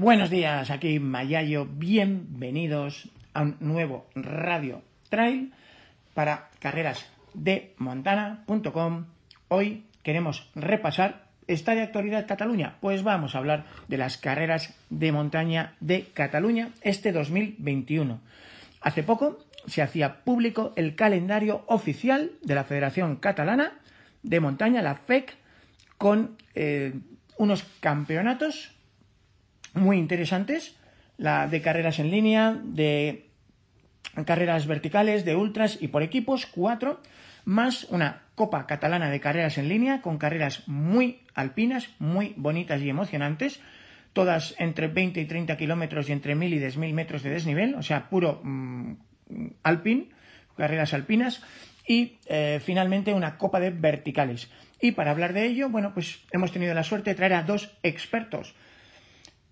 Buenos días, aquí Mayayo. Bienvenidos a un nuevo Radio Trail para carreras de montana.com. Hoy queremos repasar ¿Está de actualidad Cataluña? Pues vamos a hablar de las carreras de montaña de Cataluña este 2021. Hace poco se hacía público el calendario oficial de la Federación Catalana de Montaña, la FEC, con eh, unos campeonatos muy interesantes, la de carreras en línea, de carreras verticales, de ultras y por equipos, cuatro, más una Copa Catalana de Carreras en línea, con carreras muy alpinas, muy bonitas y emocionantes, todas entre 20 y 30 kilómetros y entre 1000 y 10.000 metros de desnivel, o sea, puro mm, alpin, carreras alpinas, y eh, finalmente una Copa de Verticales. Y para hablar de ello, bueno, pues hemos tenido la suerte de traer a dos expertos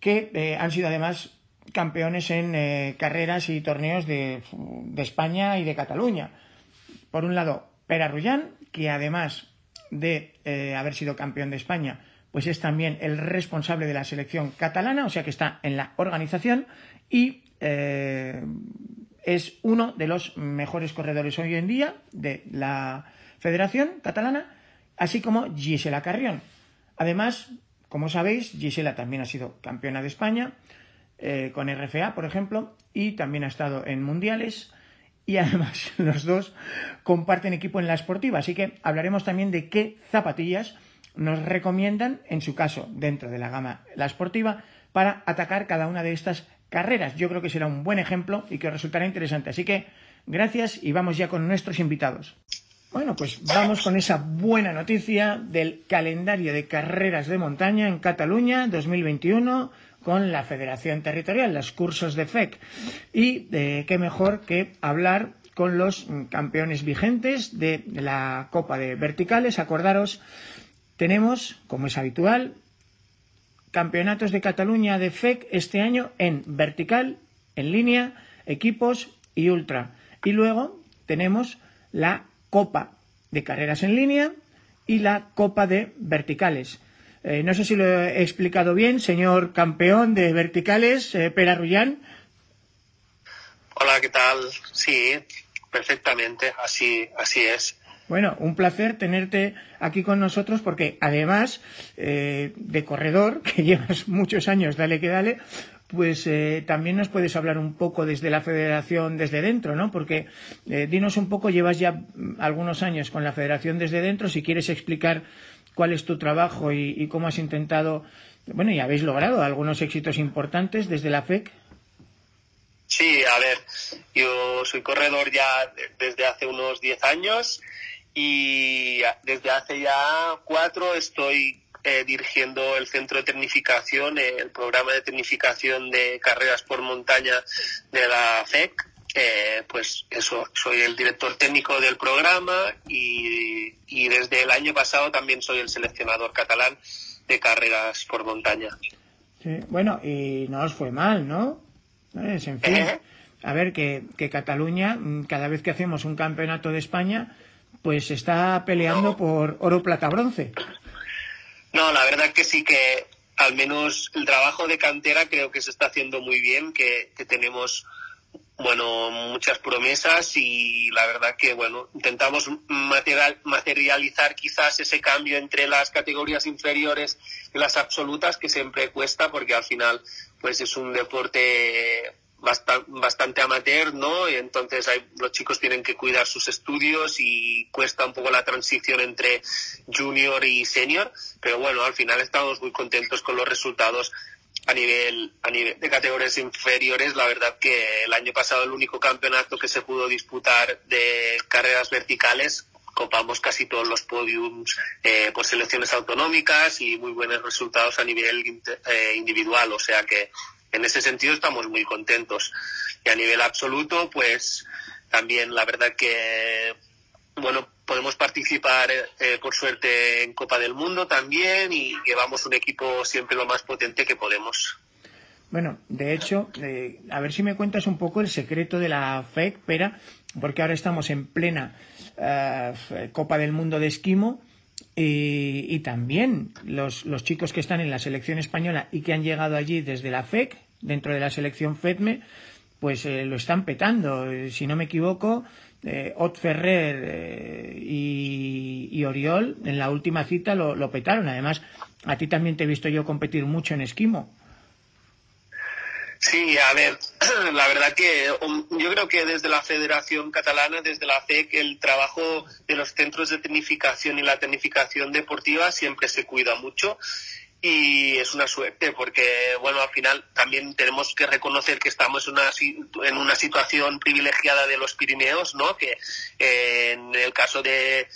que eh, han sido además campeones en eh, carreras y torneos de, España y de Cataluña. Por un lado, Pera Rullán, que además de eh, haber sido campeón de España, pues es también el responsable de la selección catalana, o sea que está en la organización y es uno de los mejores corredores hoy en día de la Federación Catalana, así como Gisela Carrión. Además, como sabéis, Gisela también ha sido campeona de España eh, con RFA, por ejemplo, y también ha estado en mundiales y además los dos comparten equipo en la esportiva, así que hablaremos también de qué zapatillas nos recomiendan, en su caso, dentro de la gama la esportiva, para atacar cada una de estas carreras. Yo creo que será un buen ejemplo y que resultará interesante. Así que gracias y vamos ya con nuestros invitados. Bueno, pues vamos con esa buena noticia del calendario de carreras de montaña en Cataluña 2021 con la Federación Territorial, los cursos de FEC. Y eh, qué mejor que hablar con los campeones vigentes de la Copa de Verticales. Acordaros, tenemos, como es habitual, campeonatos de Cataluña de FEC este año en vertical, en línea, equipos y ultra. Y luego tenemos la Copa de Carreras en línea y la Copa de Verticales. Eh, no sé si lo he explicado bien, señor campeón de verticales, eh, Pera Rullán. Hola, ¿qué tal? Sí, perfectamente, así, así es. Bueno, un placer tenerte aquí con nosotros porque además eh, de corredor, que llevas muchos años, dale que dale, pues eh, también nos puedes hablar un poco desde la federación desde dentro, ¿no? Porque eh, dinos un poco, llevas ya algunos años con la federación desde dentro, si quieres explicar cuál es tu trabajo y, cómo has intentado, bueno, y habéis logrado algunos éxitos importantes desde la FEC. Sí, a ver, yo soy corredor ya desde hace unos 10 años y desde hace ya cuatro estoy eh, dirigiendo el centro de tecnificación, eh, el programa de tecnificación de carreras por montaña de la FEC eh, pues eso, soy el director técnico del programa y, desde el año pasado también soy el seleccionador catalán de carreras por montaña. Sí, bueno, y no os fue mal, ¿no? en fin, a ver, que, que, Cataluña, mm, cada vez que hacemos un campeonato de España, pues está peleando por oro, plata, bronce. No, la verdad que sí que al menos el trabajo de cantera creo que se está haciendo muy bien, que, tenemos bueno, muchas promesas y la verdad que, bueno, intentamos material, materializar quizás ese cambio entre las categorías inferiores y las absolutas que siempre cuesta porque al final, pues es un deporte bastante, amateur, ¿no? Y entonces hay, los chicos tienen que cuidar sus estudios y cuesta un poco la transición entre junior y senior, pero bueno, al final estamos muy contentos con los resultados a nivel, a nivel de categorías inferiores, la verdad que el año pasado el único campeonato que se pudo disputar de carreras verticales copamos casi todos los podiums eh, por selecciones autonómicas y muy buenos resultados a nivel eh, individual. O sea que en ese sentido estamos muy contentos. Y a nivel absoluto, pues también la verdad que, bueno, podemos participar eh, por suerte en Copa del Mundo también y llevamos un equipo siempre lo más potente que podemos. Bueno, de hecho, a ver si me cuentas un poco el secreto de la FEC, Pera, porque ahora estamos en plena eh, Copa del Mundo de Esquimo y, también los, chicos que están en la selección española y que han llegado allí desde la FEC, dentro de la selección FEDME, pues eh, lo están petando. Eh, si no me equivoco, Ot Ferrer y, Oriol en la última cita lo, lo petaron. Además, a ti también te he visto yo competir mucho en esquimo. Sí, a ver, la verdad que um, yo creo que desde la Federación Catalana, desde la FEC, el trabajo de los centros de tecnificación y la tecnificación deportiva siempre se cuida mucho y es una suerte porque, bueno, al final también tenemos que reconocer que estamos una, en una situación privilegiada de los Pirineos, ¿no? Que eh, en el caso de,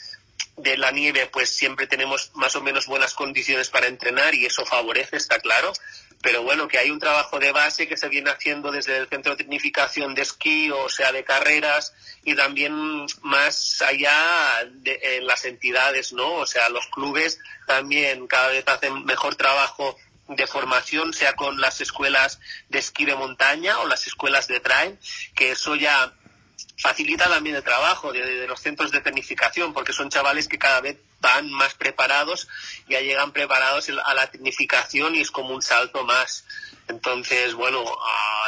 de la nieve, pues siempre tenemos más o menos buenas condiciones para entrenar y eso favorece, está claro pero bueno, que hay un trabajo de base que se viene haciendo desde el Centro de Tecnificación de Esquí, o sea, de carreras, y también más allá de en las entidades, ¿no? O sea, los clubes también cada vez hacen mejor trabajo de formación, sea con las escuelas de esquí de montaña o las escuelas de trail, que eso ya facilita también el trabajo de, los centros de tecnificación, porque son chavales que cada vez van más preparados, ya llegan preparados a la tecnificación y es como un salto más. Entonces, bueno,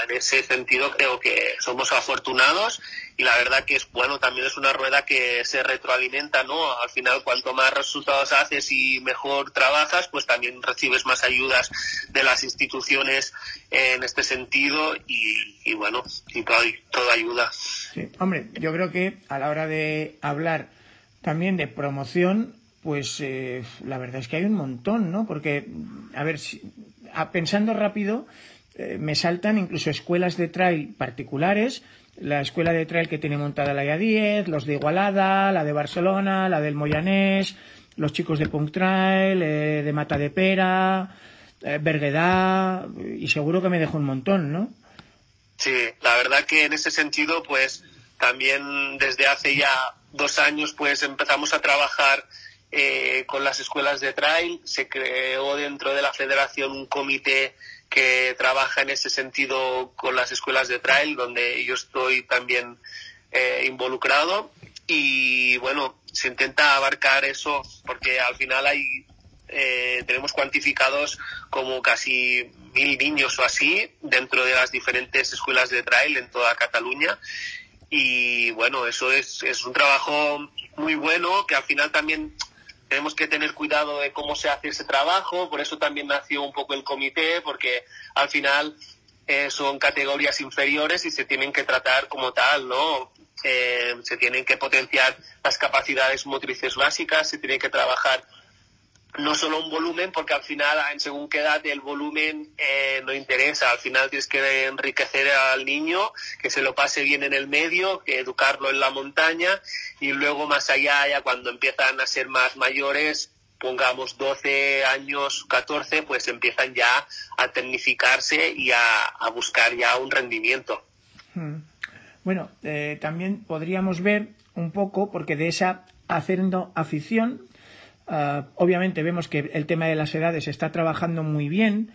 en ese sentido creo que somos afortunados y la verdad que es bueno, también es una rueda que se retroalimenta, ¿no? Al final, cuanto más resultados haces y mejor trabajas, pues también recibes más ayudas de las instituciones en este sentido y, bueno, y todo, ayuda. Sí, hombre, yo creo que a la hora de hablar también de promoción, pues eh, la verdad es que hay un montón, ¿no? Porque, a ver, si, pensando rápido, eh, me saltan incluso escuelas de trail particulares, la escuela de trail que tiene montada la IA10, los de Igualada, la de Barcelona, la del Moyanés, los chicos de Punk Trail, eh, de Mata de Pera, eh, y seguro que me dejo un montón, ¿no? Sí, la verdad que en ese sentido, pues también desde hace ya dos años, pues empezamos a trabajar eh, con las escuelas de trail. Se creó dentro de la federación un comité que trabaja en ese sentido con las escuelas de trail, donde yo estoy también eh, involucrado. Y bueno, se intenta abarcar eso porque al final hay eh, tenemos cuantificados como casi mil niños o así dentro de las diferentes escuelas de trail en toda Cataluña. Y bueno, eso es, es un trabajo muy bueno que al final también tenemos que tener cuidado de cómo se hace ese trabajo, por eso también nació un poco el comité, porque al final eh, son categorías inferiores y se tienen que tratar como tal, ¿no? Eh, se tienen que potenciar las capacidades motrices básicas, se tiene que trabajar no solo un volumen, porque al final, según qué edad, el volumen eh, no interesa. Al final tienes que enriquecer al niño, que se lo pase bien en el medio, que educarlo en la montaña y luego más allá, ya cuando empiezan a ser más mayores, pongamos 12 años, 14, pues empiezan ya a tecnificarse y a, buscar ya un rendimiento. Hmm. Bueno, eh, también podríamos ver un poco, porque de esa haciendo afición Ah, obviamente vemos que el tema de las edades está trabajando muy bien.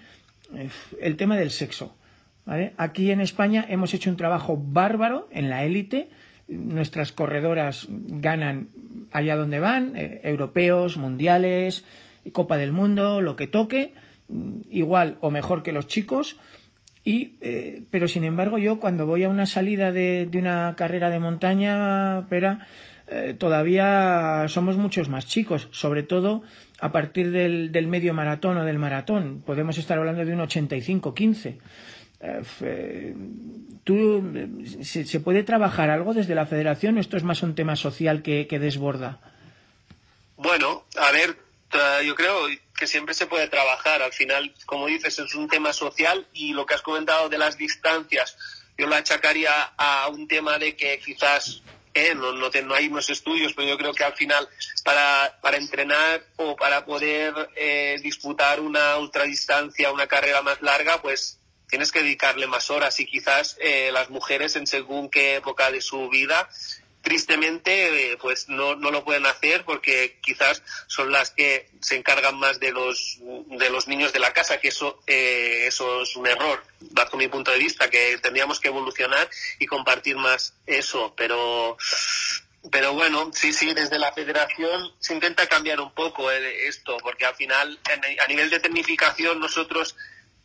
El tema del sexo. Aquí en España hemos hecho un trabajo bárbaro en la élite. Nuestras corredoras ganan allá donde van, eh, europeos, mundiales, Copa del Mundo, lo que toque, mm, igual o mejor que los chicos. Y, eh, pero sin embargo, yo cuando voy a una salida de, una carrera de montaña, pero eh, todavía somos muchos más chicos, sobre todo a partir del, medio maratón o del maratón. Podemos estar hablando de un 85-15. Eh, eh, ¿tú, se, puede trabajar algo desde la federación o esto es más un tema social que, desborda? Bueno, a ver, yo creo, que siempre se puede trabajar. Al final, como dices, es un tema social y lo que has comentado de las distancias, yo lo achacaría a un tema de que quizás no, no, no, hay unos estudios, pero yo creo que al final para, para entrenar o para poder eh, disputar una ultradistancia, una carrera más larga, pues tienes que dedicarle más horas y quizás eh, las mujeres en según qué época de su vida tristemente eh, pues no, no lo pueden hacer porque quizás son las que se encargan más de los de los niños de la casa que eso eh, eso es un error bajo mi punto de vista que tendríamos que evolucionar y compartir más eso pero pero bueno, sí, sí, desde la federación se intenta cambiar un poco eh, esto, porque al final, a nivel de tecnificación, nosotros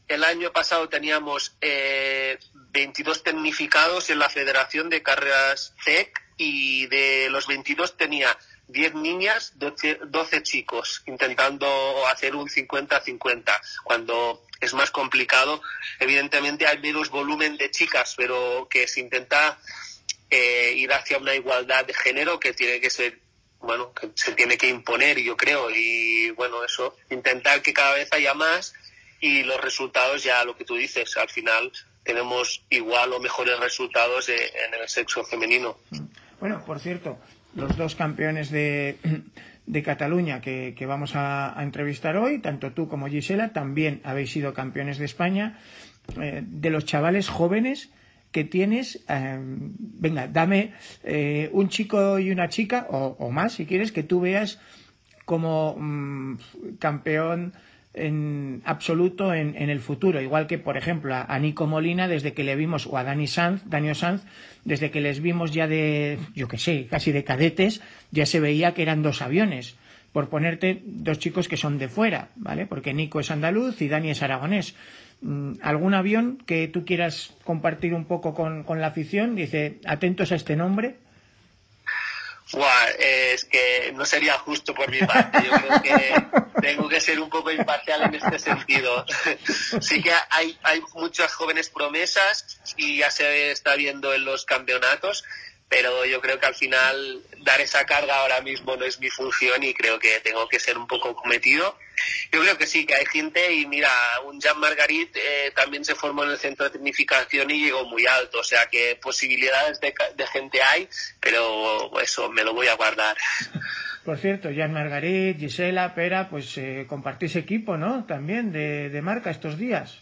el año pasado teníamos eh, 22 tecnificados en la Federación de Carreras TEC y de los 22 tenía 10 niñas, 12, 12 chicos, intentando hacer un 50-50. Cuando es más complicado, evidentemente hay menos volumen de chicas, pero que se intenta eh, ir hacia una igualdad de género que tiene que ser bueno, que se tiene que imponer, yo creo, y bueno, eso, intentar que cada vez haya más y los resultados ya lo que tú dices, al final tenemos igual o mejores resultados en el sexo femenino. Bueno, por cierto, los dos campeones de, de Cataluña que, que vamos a, entrevistar hoy, tanto tú como Gisela, también habéis sido campeones de España. Eh, de los chavales jóvenes que tienes, eh, venga, dame eh, un chico y una chica, o, o, más si quieres, que tú veas como mmm, campeón en absoluto en, en, el futuro. Igual que, por ejemplo, a, Nico Molina, desde que le vimos, o a Dani Sanz, Daniel Sanz, desde que les vimos ya de, yo que sé, casi de cadetes, ya se veía que eran dos aviones. Por ponerte dos chicos que son de fuera, ¿vale? Porque Nico es andaluz y Dani es aragonés. Mm, ¿Algún avión que tú quieras compartir un poco con, con la afición? Dice, atentos a este nombre. Buah, es que no sería justo por mi parte. Yo creo que tengo que ser un poco imparcial en este sentido. sí que hay, hay muchas jóvenes promesas y ya se está viendo en los campeonatos, pero yo creo que al final dar esa carga ahora mismo no es mi función y creo que tengo que ser un poco cometido. Yo creo que sí, que hay gente y mira, un Jean Margarit eh, también se formó en el centro de tecnificación y llegó muy alto, o sea que posibilidades de, de gente hay, pero eso me lo voy a guardar. Por cierto, Jean Margarit, Gisela, Pera, pues eh, compartís equipo, ¿no? También de, de marca estos días.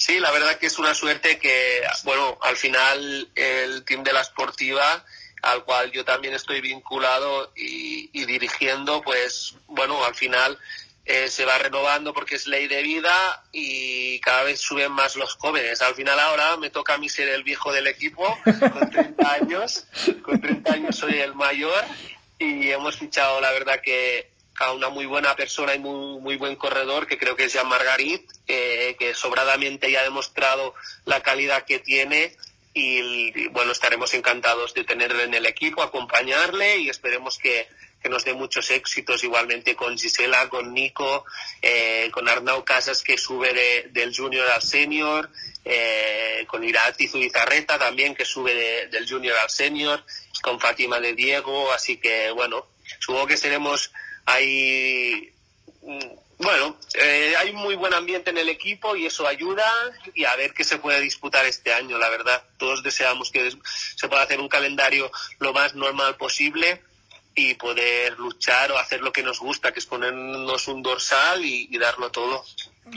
Sí, la verdad que es una suerte que, bueno, al final el team de la Sportiva, al cual yo también estoy vinculado y, y dirigiendo, pues, bueno, al final eh, se va renovando porque es ley de vida y cada vez suben más los jóvenes. Al final ahora me toca a mí ser el viejo del equipo, con 30 años, con 30 años soy el mayor y hemos fichado, la verdad que a una muy buena persona y muy, muy buen corredor, que creo que es Jean Margarit, eh, que sobradamente ya ha demostrado la calidad que tiene y, y, bueno, estaremos encantados de tenerle en el equipo, acompañarle y esperemos que, que nos dé muchos éxitos igualmente con Gisela, con Nico, eh, con Arnau Casas que sube de, del junior al senior, eh, con Irati Zubizarreta también que sube de, del junior al senior, con Fátima de Diego, así que bueno, supongo que seremos hay bueno, eh, hay muy buen ambiente en el equipo y eso ayuda y a ver qué se puede disputar este año, la verdad. Todos deseamos que se pueda hacer un calendario lo más normal posible y poder luchar o hacer lo que nos gusta, que es ponernos un dorsal y, darlo todo.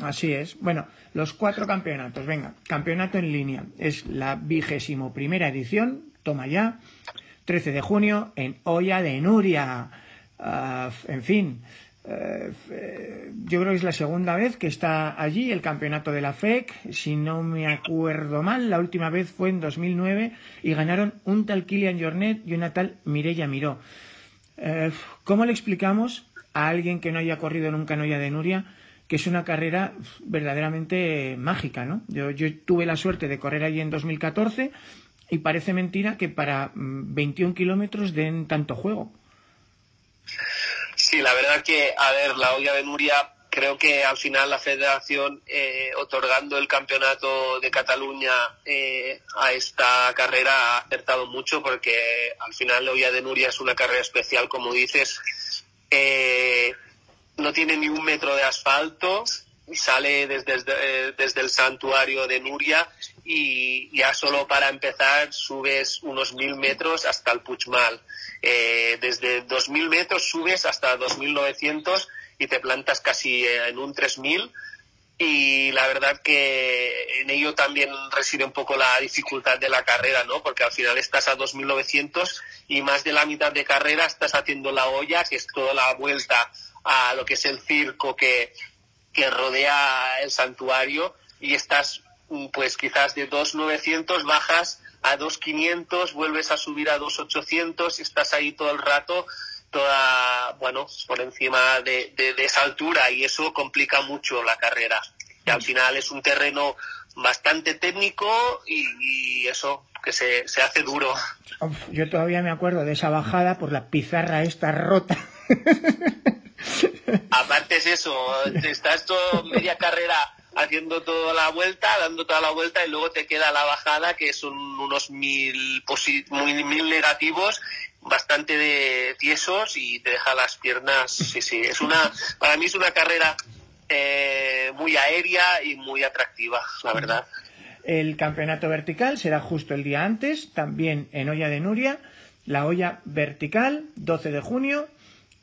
Así es. Bueno, los cuatro campeonatos. Venga, campeonato en línea. Es la vigésimo primera edición. Toma ya. 13 de junio en Olla de Nuria. Uh, en fin, uh, yo creo que es la segunda vez que está allí el campeonato de la FEC. Si no me acuerdo mal, la última vez fue en 2009 y ganaron un tal Kilian Jornet y una tal Mireia Miró. Uh, ¿Cómo le explicamos a alguien que no haya corrido nunca en Olla de Nuria que es una carrera verdaderamente mágica, ¿no? Yo, yo tuve la suerte de correr allí en 2014 y parece mentira que para 21 mm, kilómetros den tanto juego. Sí, la verdad que, a ver, la olla de Nuria, creo que al final la federación, eh, otorgando el campeonato de Cataluña eh, a esta carrera, ha acertado mucho porque al final la olla de Nuria es una carrera especial, como dices. Eh, no tiene ni un metro de asfalto, sale desde, desde, desde el santuario de Nuria y ya solo para empezar subes unos mil metros hasta el Puigmal. Eh, desde dos mil metros subes hasta dos mil novecientos y te plantas casi en un tres mil y la verdad que en ello también reside un poco la dificultad de la carrera, ¿no? Porque al final estás a 2.900 y más de la mitad de carrera estás haciendo la olla, que es toda la vuelta a lo que es el circo que, que rodea el santuario y estás pues quizás de 2.900 bajas a 2.500, vuelves a subir a 2.800 y estás ahí todo el rato toda, bueno, por encima de, esa altura y eso complica mucho la carrera. Y al final es un terreno bastante técnico y, eso que se, se hace duro. yo todavía me acuerdo de esa bajada por la pizarra esta rota. Aparte es eso, estás todo media carrera haciendo toda la vuelta, dando toda la vuelta y luego te queda la bajada que son unos mil, mil negativos bastante de tiesos y te deja las piernas, sí, sí, es una, para mí es una carrera eh, muy aérea y muy atractiva, la verdad. El campeonato vertical será justo el día antes, también en Olla de Nuria, la olla vertical, 12 de junio,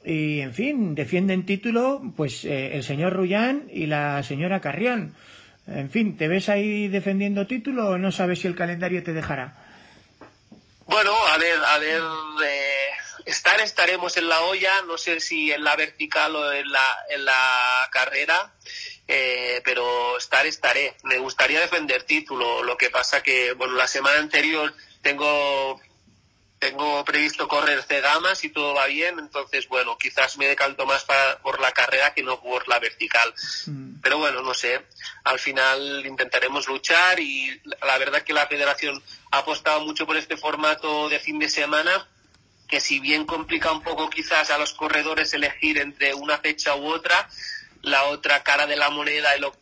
y en fin, defienden título pues eh, el señor Rullán y la señora Carrión. En fin, ¿te ves ahí defendiendo título o no sabes si el calendario te dejará? Bueno, a ver, a ver, eh, estar estaremos en la olla, no sé si en la vertical o en la, en la carrera, eh, pero estar estaré. Me gustaría defender título, lo que pasa que, bueno, la semana anterior tengo tengo previsto correr C gamas y todo va bien, entonces bueno, quizás me decanto más por la carrera que no por la vertical. Mm. Pero bueno, no sé, al final intentaremos luchar y la verdad que la federación ha apostado mucho por este formato de fin de semana que si bien complica un poco quizás a los corredores elegir entre una fecha u otra, la otra cara de la moneda y lo,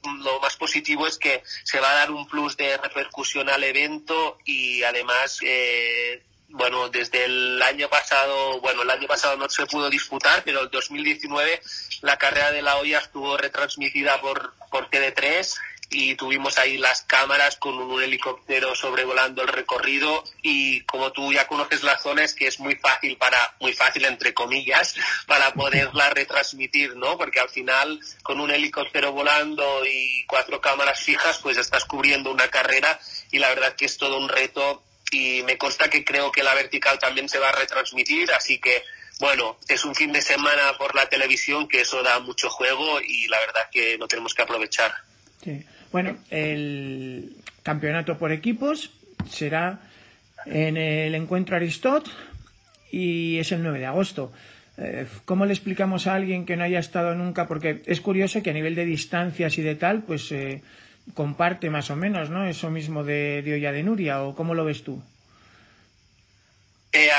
más positivo es que se va a dar un plus de repercusión al evento y además eh, bueno, desde el año pasado, bueno, el año pasado no se pudo disputar, pero el 2019 la carrera de la olla estuvo retransmitida por, por TV3 y tuvimos ahí las cámaras con un helicóptero sobrevolando el recorrido y como tú ya conoces la zona es que es muy fácil para, muy fácil entre comillas, para poderla retransmitir, ¿no? Porque al final con un helicóptero volando y cuatro cámaras fijas pues estás cubriendo una carrera y la verdad que es todo un reto y me consta que creo que la vertical también se va a retransmitir, así que bueno, es un fin de semana por la televisión que eso da mucho juego y la verdad que lo tenemos que aprovechar. Sí. Bueno, el campeonato por equipos será en el encuentro Aristot y es el 9 de agosto. Eh, ¿Cómo le explicamos a alguien que no haya estado nunca? Porque es curioso que a nivel de distancias y de tal, pues eh, comparte más o menos, ¿no? Eso mismo de, de Olla de Nuria, ¿o cómo lo ves tú? Eh,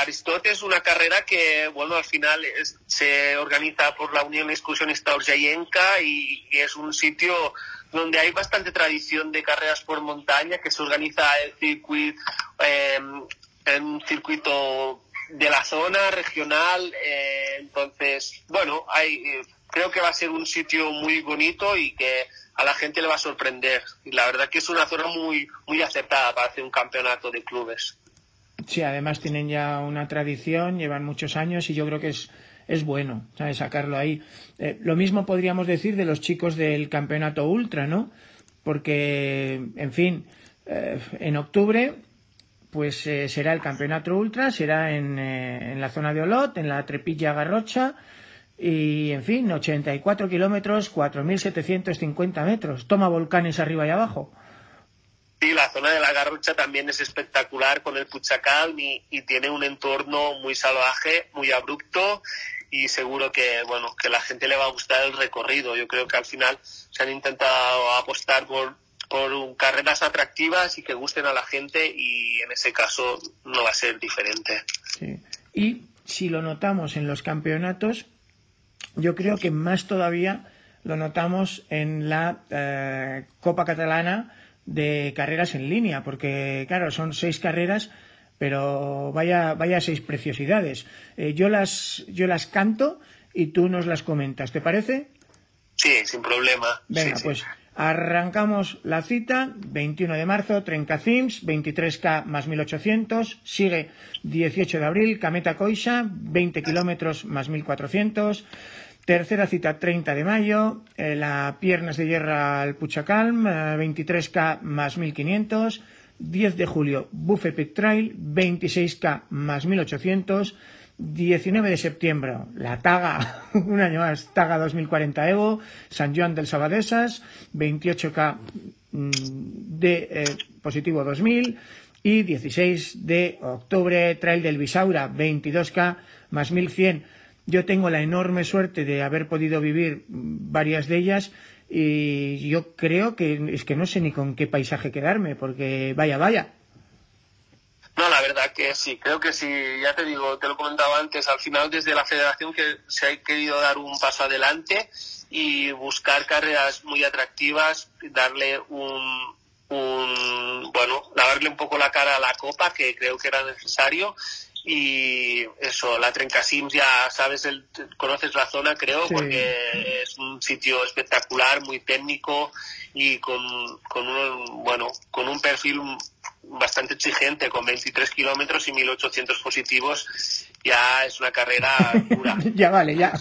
es una carrera que, bueno, al final se organiza por la Unión Excursionista Orjayenka y, y es un sitio donde hay bastante tradición de carreras por montaña, que se organiza el circuito, em, en un circuito de la zona regional. Eh, entonces, bueno, hay, eh, creo que va a ser un sitio muy bonito y que a la gente le va a sorprender. La verdad que es una zona muy, muy aceptada para hacer un campeonato de clubes. Sí, además tienen ya una tradición, llevan muchos años y yo creo que es, es bueno. Sacarlo ahí. Eh, lo mismo podríamos decir de los chicos del campeonato ultra, ¿no? Porque, en fin, eh, en octubre pues eh, será el campeonato ultra, será en, en la zona de Olot, en la Trepilla Garrocha, y, en fin, 84 kilómetros, 4.750 metros. Toma volcanes arriba y abajo. Sí, la zona de la Garrucha también es espectacular con el Puchacal y, tiene un entorno muy salvaje, muy abrupto y seguro que, bueno, que la gente le va a gustar el recorrido. Yo creo que al final se han intentado apostar por, por carreras atractivas y que gusten a la gente y en ese caso no va a ser diferente. Sí. Y si lo notamos en los campeonatos, yo creo que más todavía lo notamos en la eh, Copa Catalana de carreras en línea, porque claro, son seis carreras, pero vaya, vaya seis preciosidades. Eh, yo las, yo las canto y tú nos las comentas, ¿te parece? Sí, sin problema. Venga, pues arrancamos la cita, 21 de marzo, Trenca Cims, 23K más 1800, sigue 18 de abril, Cameta Coisa, 20 kilómetros más 1400, tercera cita 30 de mayo, eh, la Piernas de Guerra al Puchacalm, 23K eh, más 1500, 10 de julio, Buffet Trail, 26K más 1800, 19 de septiembre, la Taga, un año más, Taga 2040 Evo, San Juan del Sabadesas, 28K mm, de eh, positivo 2000 y 16 de octubre, Trail del Bisaura, 22K más 1100. Yo tengo la enorme suerte de haber podido vivir varias de ellas y yo creo que es que no sé ni con qué paisaje quedarme, porque vaya, vaya. No, la verdad que sí, creo que sí, ya te digo, te lo comentaba antes, al final desde la federación que se ha querido dar un paso adelante y buscar carreras muy atractivas, darle un, un bueno, lavarle un poco la cara a la copa, que creo que era necesario, y eso, la Trencasims ya sabes, el, conoces la zona creo, porque es un sitio espectacular, muy técnico y con, con un, bueno, con un perfil bastante exigente, con 23 kilómetros y 1800 positivos, ya es una carrera dura. ya vale, ya.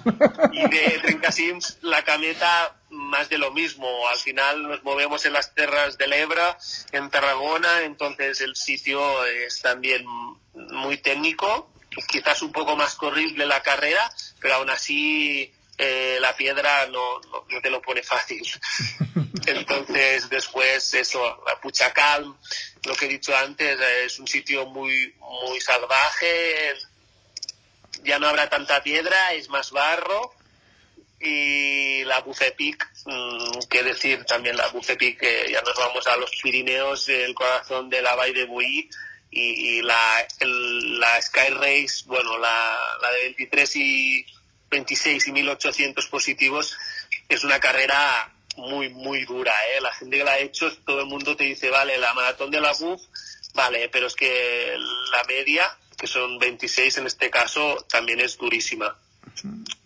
y de Trencasims, la cameta, más de lo mismo. Al final nos movemos en las tierras del Ebra, en Tarragona, entonces el sitio es también muy técnico, quizás un poco más corrible la carrera, pero aún así eh, la piedra no, no, te lo pone fácil. Entonces, después, eso, la Puchacal, lo que he dicho antes, es un sitio muy, muy salvaje, ya no habrá tanta piedra, es más barro, y la Bucepic, mm, que decir también la Bucepic, que ya nos vamos a los Pirineos, el corazón de la Valle de Buí, y, la, la Sky Race, bueno, la, la de 23 y 26 y 1800 positivos, es una carrera muy, muy dura, ¿eh? La gente que la ha hecho, todo el mundo te dice, vale, la maratón de la BUF, vale, pero es que la media, que son 26 en este caso, también es durísima.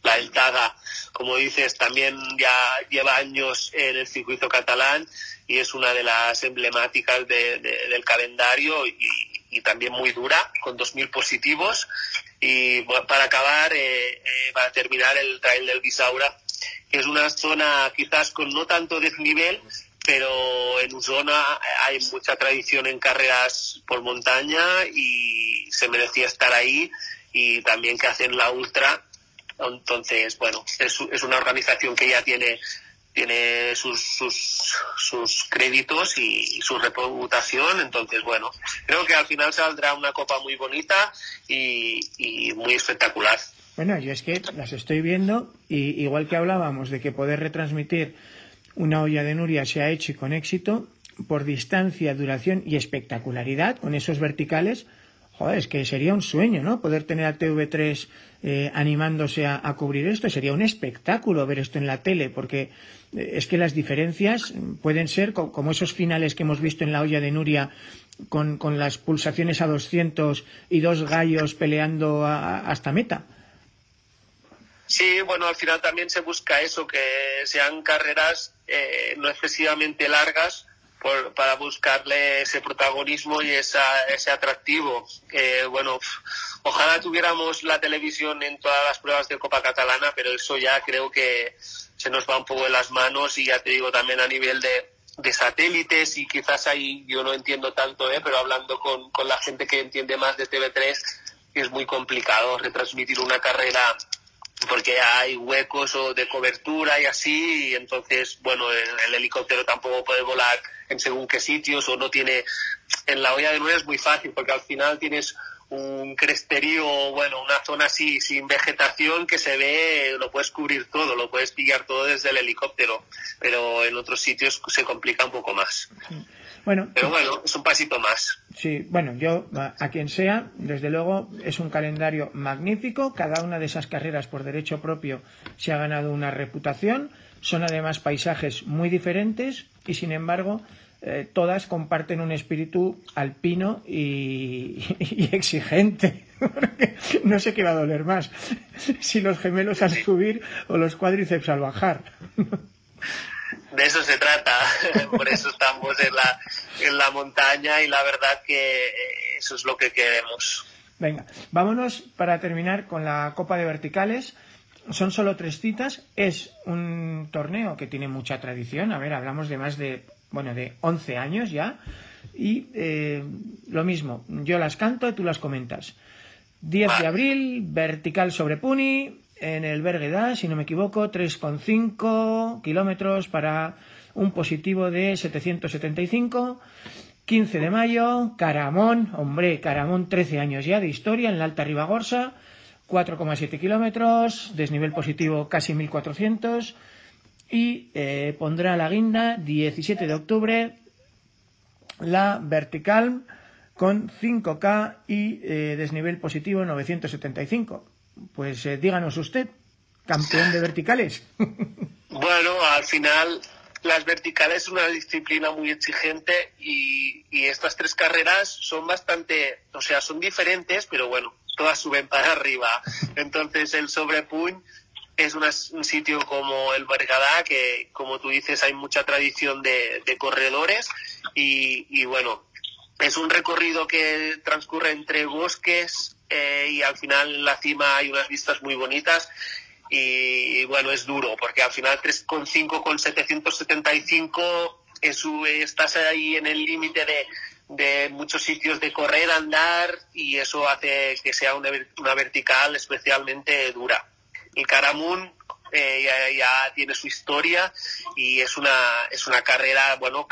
La Eltaga, como dices, también ya lleva años en el circuito catalán y es una de las emblemáticas del calendario y, también muy dura, con 2.000 positivos. Y para acabar, eh, eh, para terminar el trail del Bisaura, que es una zona quizás con no tanto desnivel, pero en zona hay mucha tradición en carreras por montaña y se merecía estar ahí y también que hacen la ultra. Entonces, bueno, es, es una organización que ya tiene tiene sus, sus, sus créditos y, su reputación. Entonces, bueno, creo que al final saldrá una copa muy bonita y, y muy espectacular. Bueno, yo es que las estoy viendo y igual que hablábamos de que poder retransmitir una olla de Nuria se ha hecho y con éxito, por distancia, duración y espectacularidad, con esos verticales, es que sería un sueño, ¿no? Poder tener a TV3 eh, animándose a, cubrir esto. Sería un espectáculo ver esto en la tele, porque eh, es que las diferencias pueden ser como esos finales que hemos visto en la olla de Nuria con, las pulsaciones a 200 y dos gallos peleando hasta meta. Sí, bueno, al final también se busca eso, que sean carreras eh, no excesivamente largas, para buscarle ese protagonismo y esa, ese atractivo. Eh, bueno, ojalá tuviéramos la televisión en todas las pruebas de Copa Catalana, pero eso ya creo que se nos va un poco de las manos y ya te digo también a nivel de, de satélites y quizás ahí yo no entiendo tanto, ¿eh? pero hablando con, con la gente que entiende más de TV3 es muy complicado retransmitir una carrera porque hay huecos o de cobertura y así, y entonces, bueno, el, helicóptero tampoco puede volar en según qué sitios o no tiene... En la olla de nueve es muy fácil porque al final tienes un cresterío, bueno, una zona así sin vegetación que se ve, lo puedes cubrir todo, lo puedes pillar todo desde el helicóptero, pero en otros sitios se complica un poco más. Bueno, pero bueno, es un pasito más. Sí, bueno, yo a quien sea, desde luego es un calendario magnífico. Cada una de esas carreras por derecho propio se ha ganado una reputación. Son además paisajes muy diferentes y sin embargo todas comparten un espíritu alpino y, exigente. no sé qué va a doler más, si los gemelos al subir o los cuádriceps al bajar. De eso se trata, por eso estamos en la, en la montaña y la verdad que eso es lo que queremos. Venga, vámonos para terminar con la Copa de Verticales. Son solo tres citas. Es un torneo que tiene mucha tradición. A ver, hablamos de más de, bueno, de 11 años ya. Y eh, lo mismo, yo las canto, tú las comentas. 10 de abril, vertical sobre Puni, en el Berguedà, si no me equivoco, 3,5 kilómetros para un positivo de 775. 15 de mayo, Caramón, hombre, Caramón, 13 años ya de historia en la Alta Ribagorza, 4,7 kilómetros, desnivel positivo casi 1400. Y eh, pondrá la guinda 17 de octubre, la vertical con 5K y eh, desnivel positivo 975. Pues eh, díganos usted, campeón de verticales. Bueno, al final las verticales es una disciplina muy exigente y, y, estas tres carreras son bastante, o sea, son diferentes, pero bueno, todas suben para arriba. Entonces el sobrepuñ es un sitio como el Bergadá, que como tú dices hay mucha tradición de, de corredores y, y, bueno, es un recorrido que transcurre entre bosques eh, y al final en la cima hay unas vistas muy bonitas y bueno, es duro porque al final 3,5 con 775 es, estás ahí en el límite de, de muchos sitios de correr, andar y eso hace que sea una, una vertical especialmente dura. El Caramun eh, ya, ya, tiene su historia y es una, es una carrera, bueno,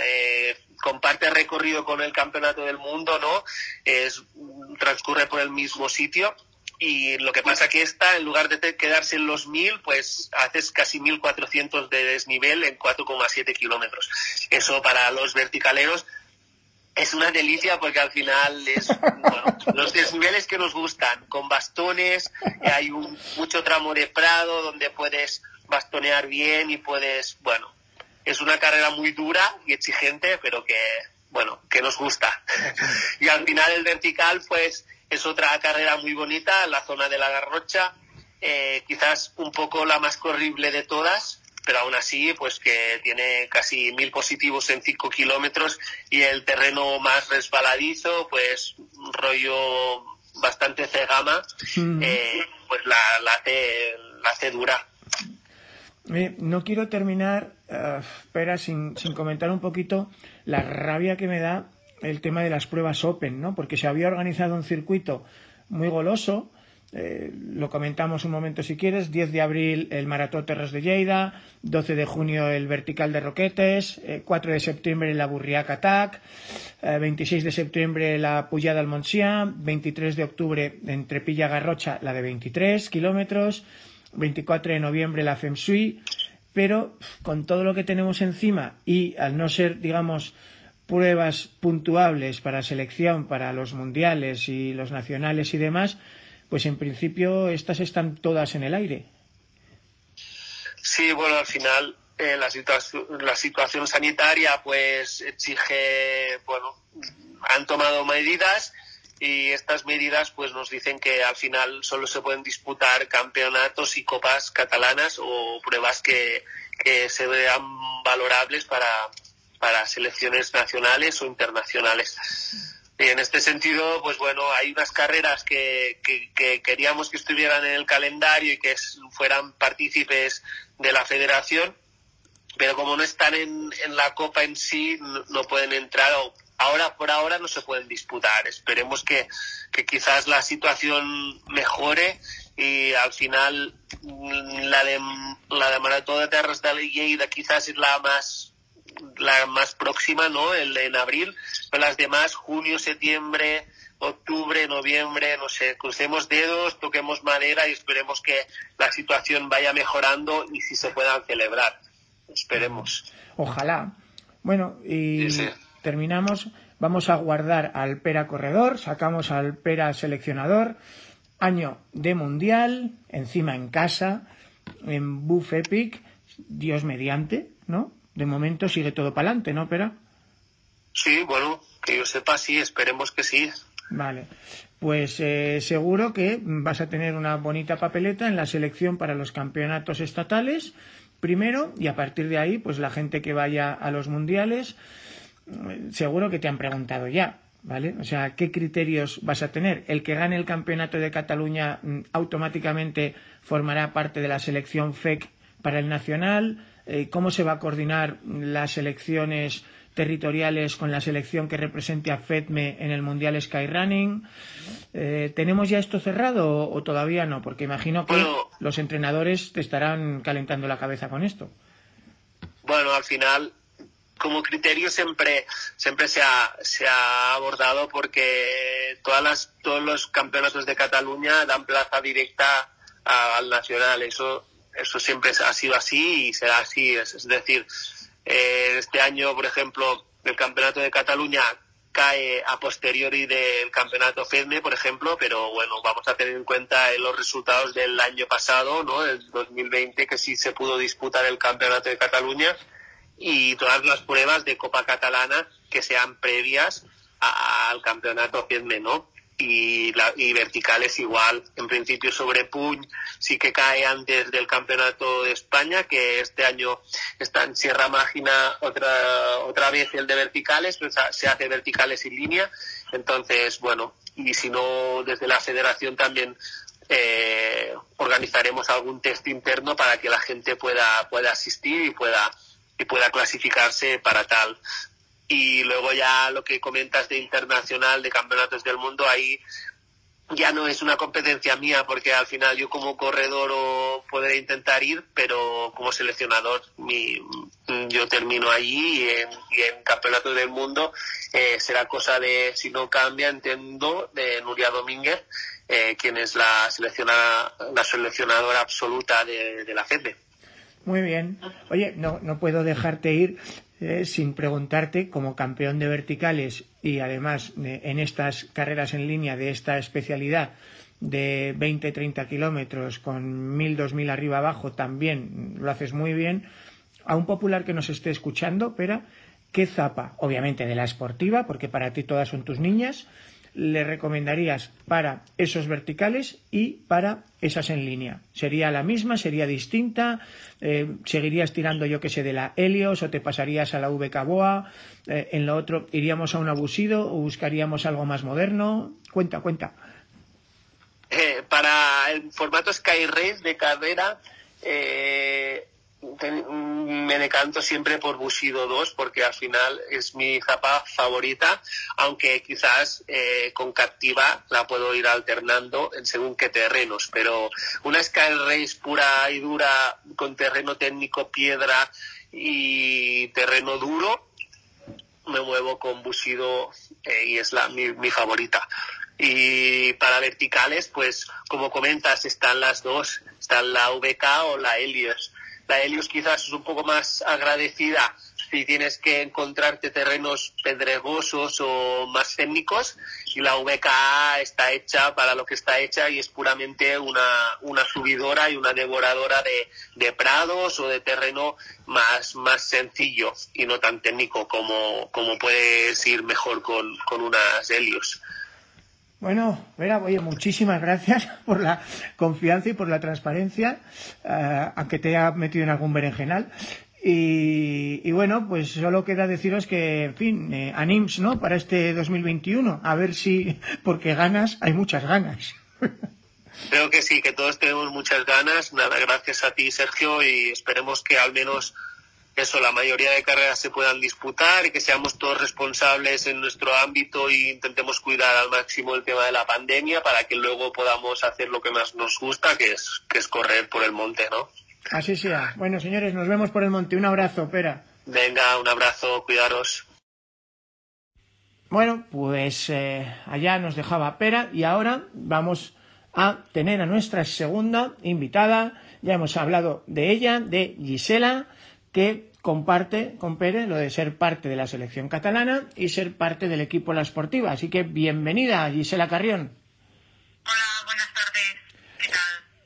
eh, comparte recorrido con el Campeonato del Mundo, ¿no? Es, transcurre por el mismo sitio y lo que pasa que esta, en lugar de quedarse en los 1000, pues haces casi 1400 de desnivel en 4,7 kilómetros. Eso para los verticaleros es una delicia porque al final es bueno, los desniveles que nos gustan, con bastones, hay un, mucho tramo de prado donde puedes bastonear bien y puedes, bueno, es una carrera muy dura y exigente, pero que, bueno, que nos gusta. y al final el vertical, pues, es otra carrera muy bonita, la zona de la Garrocha, eh, quizás un poco la más corrible de todas, pero aún así, pues que tiene casi mil positivos en cinco kilómetros y el terreno más resbaladizo, pues rollo bastante cegama, eh, pues la, la, hace, la hace dura. Eh, no quiero terminar, uh, espera, sin, sin comentar un poquito la rabia que me da el tema de las pruebas Open, ¿no? Porque se había organizado un circuito muy goloso, eh, lo comentamos un momento si quieres, 10 de abril el Maratón Terres de Lleida, 12 de junio el Vertical de Roquetes, eh, 4 de septiembre la Burriac Attack, eh, 26 de septiembre la Puyada al Montsià, 23 de octubre entre Pilla Garrocha la de 23 kilómetros, 24 de noviembre la Femsui, pero con todo lo que tenemos encima y al no ser, digamos, pruebas puntuables para selección, para los mundiales y los nacionales y demás, pues en principio estas están todas en el aire. Sí, bueno, al final eh, la, situación, la situación sanitaria pues exige, bueno, han tomado medidas y estas medidas pues nos dicen que al final solo se pueden disputar campeonatos y copas catalanas o pruebas que, que se vean valorables para, para selecciones nacionales o internacionales. Y en este sentido, pues bueno, hay unas carreras que, que, que, queríamos que estuvieran en el calendario y que fueran partícipes de la federación, pero como no están en, en la Copa en sí, no, pueden entrar o ahora por ahora no se pueden disputar. Esperemos que, que quizás la situación mejore y al final la de, la de Maratón de Terras de Lleida quizás es la más la más próxima, ¿no? El, en abril, pero las demás, junio, septiembre, octubre, noviembre, no sé, crucemos dedos, toquemos madera y esperemos que la situación vaya mejorando y si se puedan celebrar. Esperemos. Ojalá. Bueno, y sí, sí. terminamos. Vamos a guardar al Pera corredor, sacamos al Pera seleccionador. Año de mundial, encima en casa, en Buff Epic, Dios mediante, ¿no? de momento sigue todo para adelante, ¿no, Pera? Sí, bueno, que yo sepa, sí, esperemos que sí. Vale. pues eh, seguro que vas a tener una bonita papeleta en la selección para los campeonatos estatales primero y a partir de ahí pues la gente que vaya a los mundiales mm, seguro que te han preguntado ya ¿vale? O sea, ¿qué criterios vas a tener? ¿El que gane el campeonato de Cataluña mm, automáticamente formará parte de la selección FEC para el nacional? Eh, ¿Cómo se va a coordinar las elecciones territoriales con la selección que represente a FEDME en el Mundial Skyrunning. Eh, ¿Tenemos ya esto cerrado o, todavía no? Porque imagino que los entrenadores te estarán calentando la cabeza con esto. Bueno, al final, como criterio siempre, siempre se ha, se ha abordado porque todas las, todos los campeonatos de Cataluña dan plaza directa al nacional. Eso, eso siempre ha sido así y será así. es decir, eh, este año, por ejemplo, el Campeonato de Cataluña cae a posteriori del Campeonato FEDME, por ejemplo, pero bueno, vamos a tener en cuenta los resultados del año pasado, ¿no? El 2020, que sí se pudo disputar el Campeonato de Cataluña y todas las pruebas de Copa Catalana que sean previas al Campeonato FEDME, ¿no? Y, la, y verticales igual. En principio sobre Puñ sí que cae antes del Campeonato de España, que este año está en Sierra Mágina otra, otra vez el de verticales, pues se hace verticales en línea. Entonces, bueno, y si no, desde la federación también eh, organizaremos algún test interno para que la gente pueda, pueda asistir y pueda, y pueda clasificarse para tal y luego ya lo que comentas de internacional, de campeonatos del mundo, ahí ya no es una competencia mía porque al final yo como corredor o podré intentar ir, pero como seleccionador mi, yo termino allí y en, y campeonatos del mundo eh, será cosa de, si no cambia, entiendo, de Nuria Domínguez, eh, quien es la, seleccionada, la seleccionadora absoluta de, de la FEDE. Muy bien. Oye, no, no puedo dejarte ir eh, sin preguntarte, como campeón de verticales y además en estas carreras en línea de esta especialidad de 20-30 kilómetros con 1000-2000 arriba abajo, también lo haces muy bien. A un popular que nos esté escuchando, pero ¿qué zapa? Obviamente de la esportiva, porque para ti todas son tus niñas le recomendarías para esos verticales y para esas en línea? ¿Sería la misma? ¿Sería distinta? Eh, ¿Seguirías tirando, yo que sé, de la Helios o te pasarías a la VK Boa? Eh, ¿En lo otro iríamos a un abusido o buscaríamos algo más moderno? Cuenta, cuenta. Eh, para el formato Sky Race de carrera, me decanto siempre por Bushido 2 porque al final es mi zapa favorita, aunque quizás eh, con Captiva la puedo ir alternando en según qué terrenos, pero una Sky Race pura y dura con terreno técnico, piedra y terreno duro, me muevo con Bushido eh, y es la, mi, mi favorita. Y para verticales, pues como comentas, están las dos, están la VK o la Helios la Helios quizás es un poco más agradecida si tienes que encontrarte terrenos pedregosos o más técnicos y la VKA está hecha para lo que está hecha y es puramente una, una subidora y una devoradora de, de prados o de terreno más, más sencillo y no tan técnico como, como puedes ir mejor con, con unas Helios. Bueno, Vera, oye, muchísimas gracias por la confianza y por la transparencia, eh, aunque te haya metido en algún berenjenal. Y, bueno, pues solo queda deciros que, en fin, eh, anims, ¿no? Para este 2021, a ver si, porque ganas, hay muchas ganas. Creo que sí, que todos tenemos muchas ganas. Nada, gracias a ti, Sergio, y esperemos que al menos eso, la mayoría de carreras se puedan disputar y que seamos todos responsables en nuestro ámbito e intentemos cuidar al máximo el tema de la pandemia para que luego podamos hacer lo que más nos gusta, que es, que es correr por el monte, ¿no? Así sea. Bueno, señores, nos vemos por el monte. Un abrazo, Pera. Venga, un abrazo, cuidaros. Bueno, pues eh, allá nos dejaba Pera y ahora vamos a tener a nuestra segunda invitada. Ya hemos hablado de ella, de Gisela, que comparte con Pérez lo de ser parte de la selección catalana y ser parte del equipo La Esportiva. Así que bienvenida, Gisela Carrión. Hola, buenas tardes. ¿Qué tal?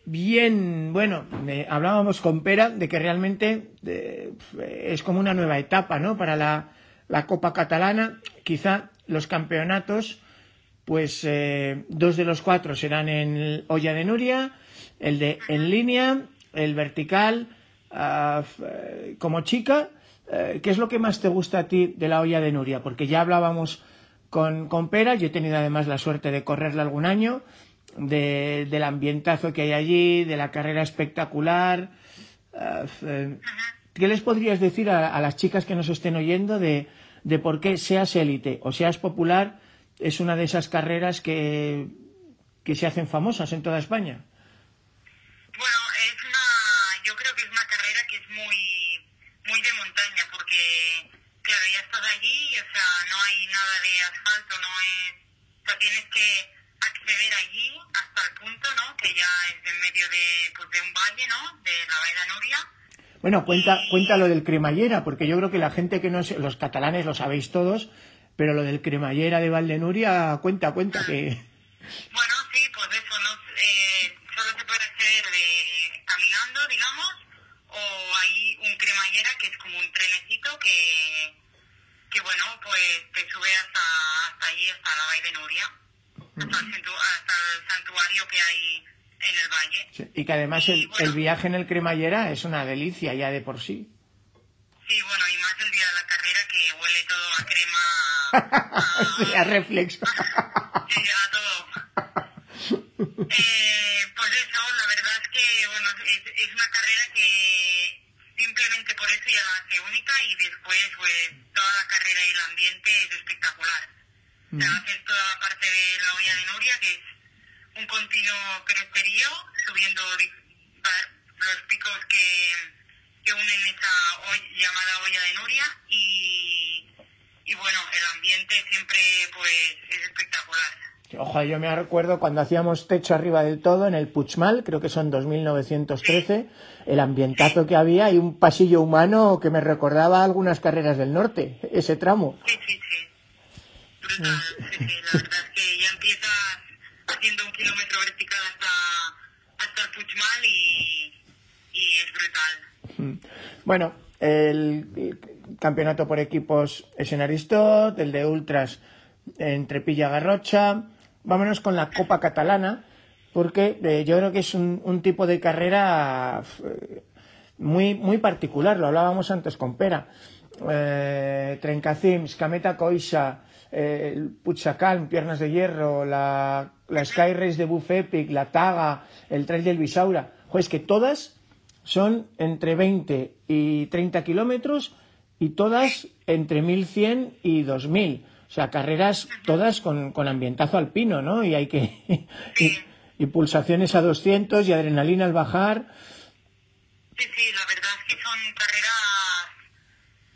Bien, bueno, hablábamos con Pera de que realmente eh, es como una nueva etapa, ¿no? Para la, la Copa Catalana, quizá los campeonatos pues eh, dos de los cuatro serán en olla de Nuria, el de en línea, el vertical, eh, como chica. Eh, ¿Qué es lo que más te gusta a ti de la olla de Nuria? Porque ya hablábamos con, con Pera, yo he tenido además la suerte de correrla algún año, de, del ambientazo que hay allí, de la carrera espectacular. Ah, ¿Qué les podrías decir a, a, las chicas que nos estén oyendo de, de por qué seas élite o seas popular? es una de esas carreras que, que se hacen famosas en toda España. Bueno, es una, yo creo que es una carrera que es muy, muy de montaña, porque, claro, ya estás allí, o sea, no hay nada de asfalto, no es, o sea, tienes que acceder allí hasta el punto, ¿no? Que ya es en medio de, pues, de un valle, ¿no? De la Valle Nuria. Bueno, cuenta, y... cuenta lo del cremallera, porque yo creo que la gente que no es, los catalanes lo sabéis todos, pero lo del cremallera de Valdenuria, cuenta, cuenta que... Bueno, sí, pues eso, no, eh, solo se puede hacer de, caminando, digamos, o hay un cremallera que es como un trenecito que, que bueno, pues te sube hasta, hasta allí, hasta la Valle de Nuria, hasta el, hasta el santuario que hay en el valle. Sí, y que además y, el, bueno, el viaje en el cremallera es una delicia ya de por sí. Sí, bueno, y más el día de la carrera que huele todo a crema. sí, a reflex. sí, a todo. Eh, pues eso, la verdad es que, bueno, es, es, una carrera que simplemente por eso ya la hace única y después, pues, toda la carrera y el ambiente es espectacular. Mm. O sea, haces toda la parte de la olla de Nuria, que es un continuo cresterío, subiendo los picos que que unen esa olla, llamada olla de Nuria y, y bueno, el ambiente siempre pues es espectacular. Ojo, yo me recuerdo cuando hacíamos techo arriba del todo en el Puchmal, creo que son 2913, sí. el ambientazo que había y un pasillo humano que me recordaba algunas carreras del norte, ese tramo. Sí, sí, sí. Brutal. Sí, sí, la verdad es que ya empiezas haciendo un kilómetro vertical hasta, hasta el Puchmal y, y es brutal. Bueno, el campeonato por equipos es en Aristot, el de ultras en Trepilla Garrocha. Vámonos con la Copa Catalana, porque eh, yo creo que es un, tipo de carrera muy, muy particular, lo hablábamos antes con Pera. Eh, Trencacims, Cameta Coixa, eh, Puchacalm, Piernas de Hierro, la, la Sky Race de Buff Epic, la Taga, el Trail del Bisaura. Pues que todas son entre 20 y 30 kilómetros y todas entre 1100 y 2000. O sea, carreras todas con, con ambientazo alpino, ¿no? Y hay que. y, pulsaciones a 200 y adrenalina al bajar. Sí, sí, la verdad es que son carreras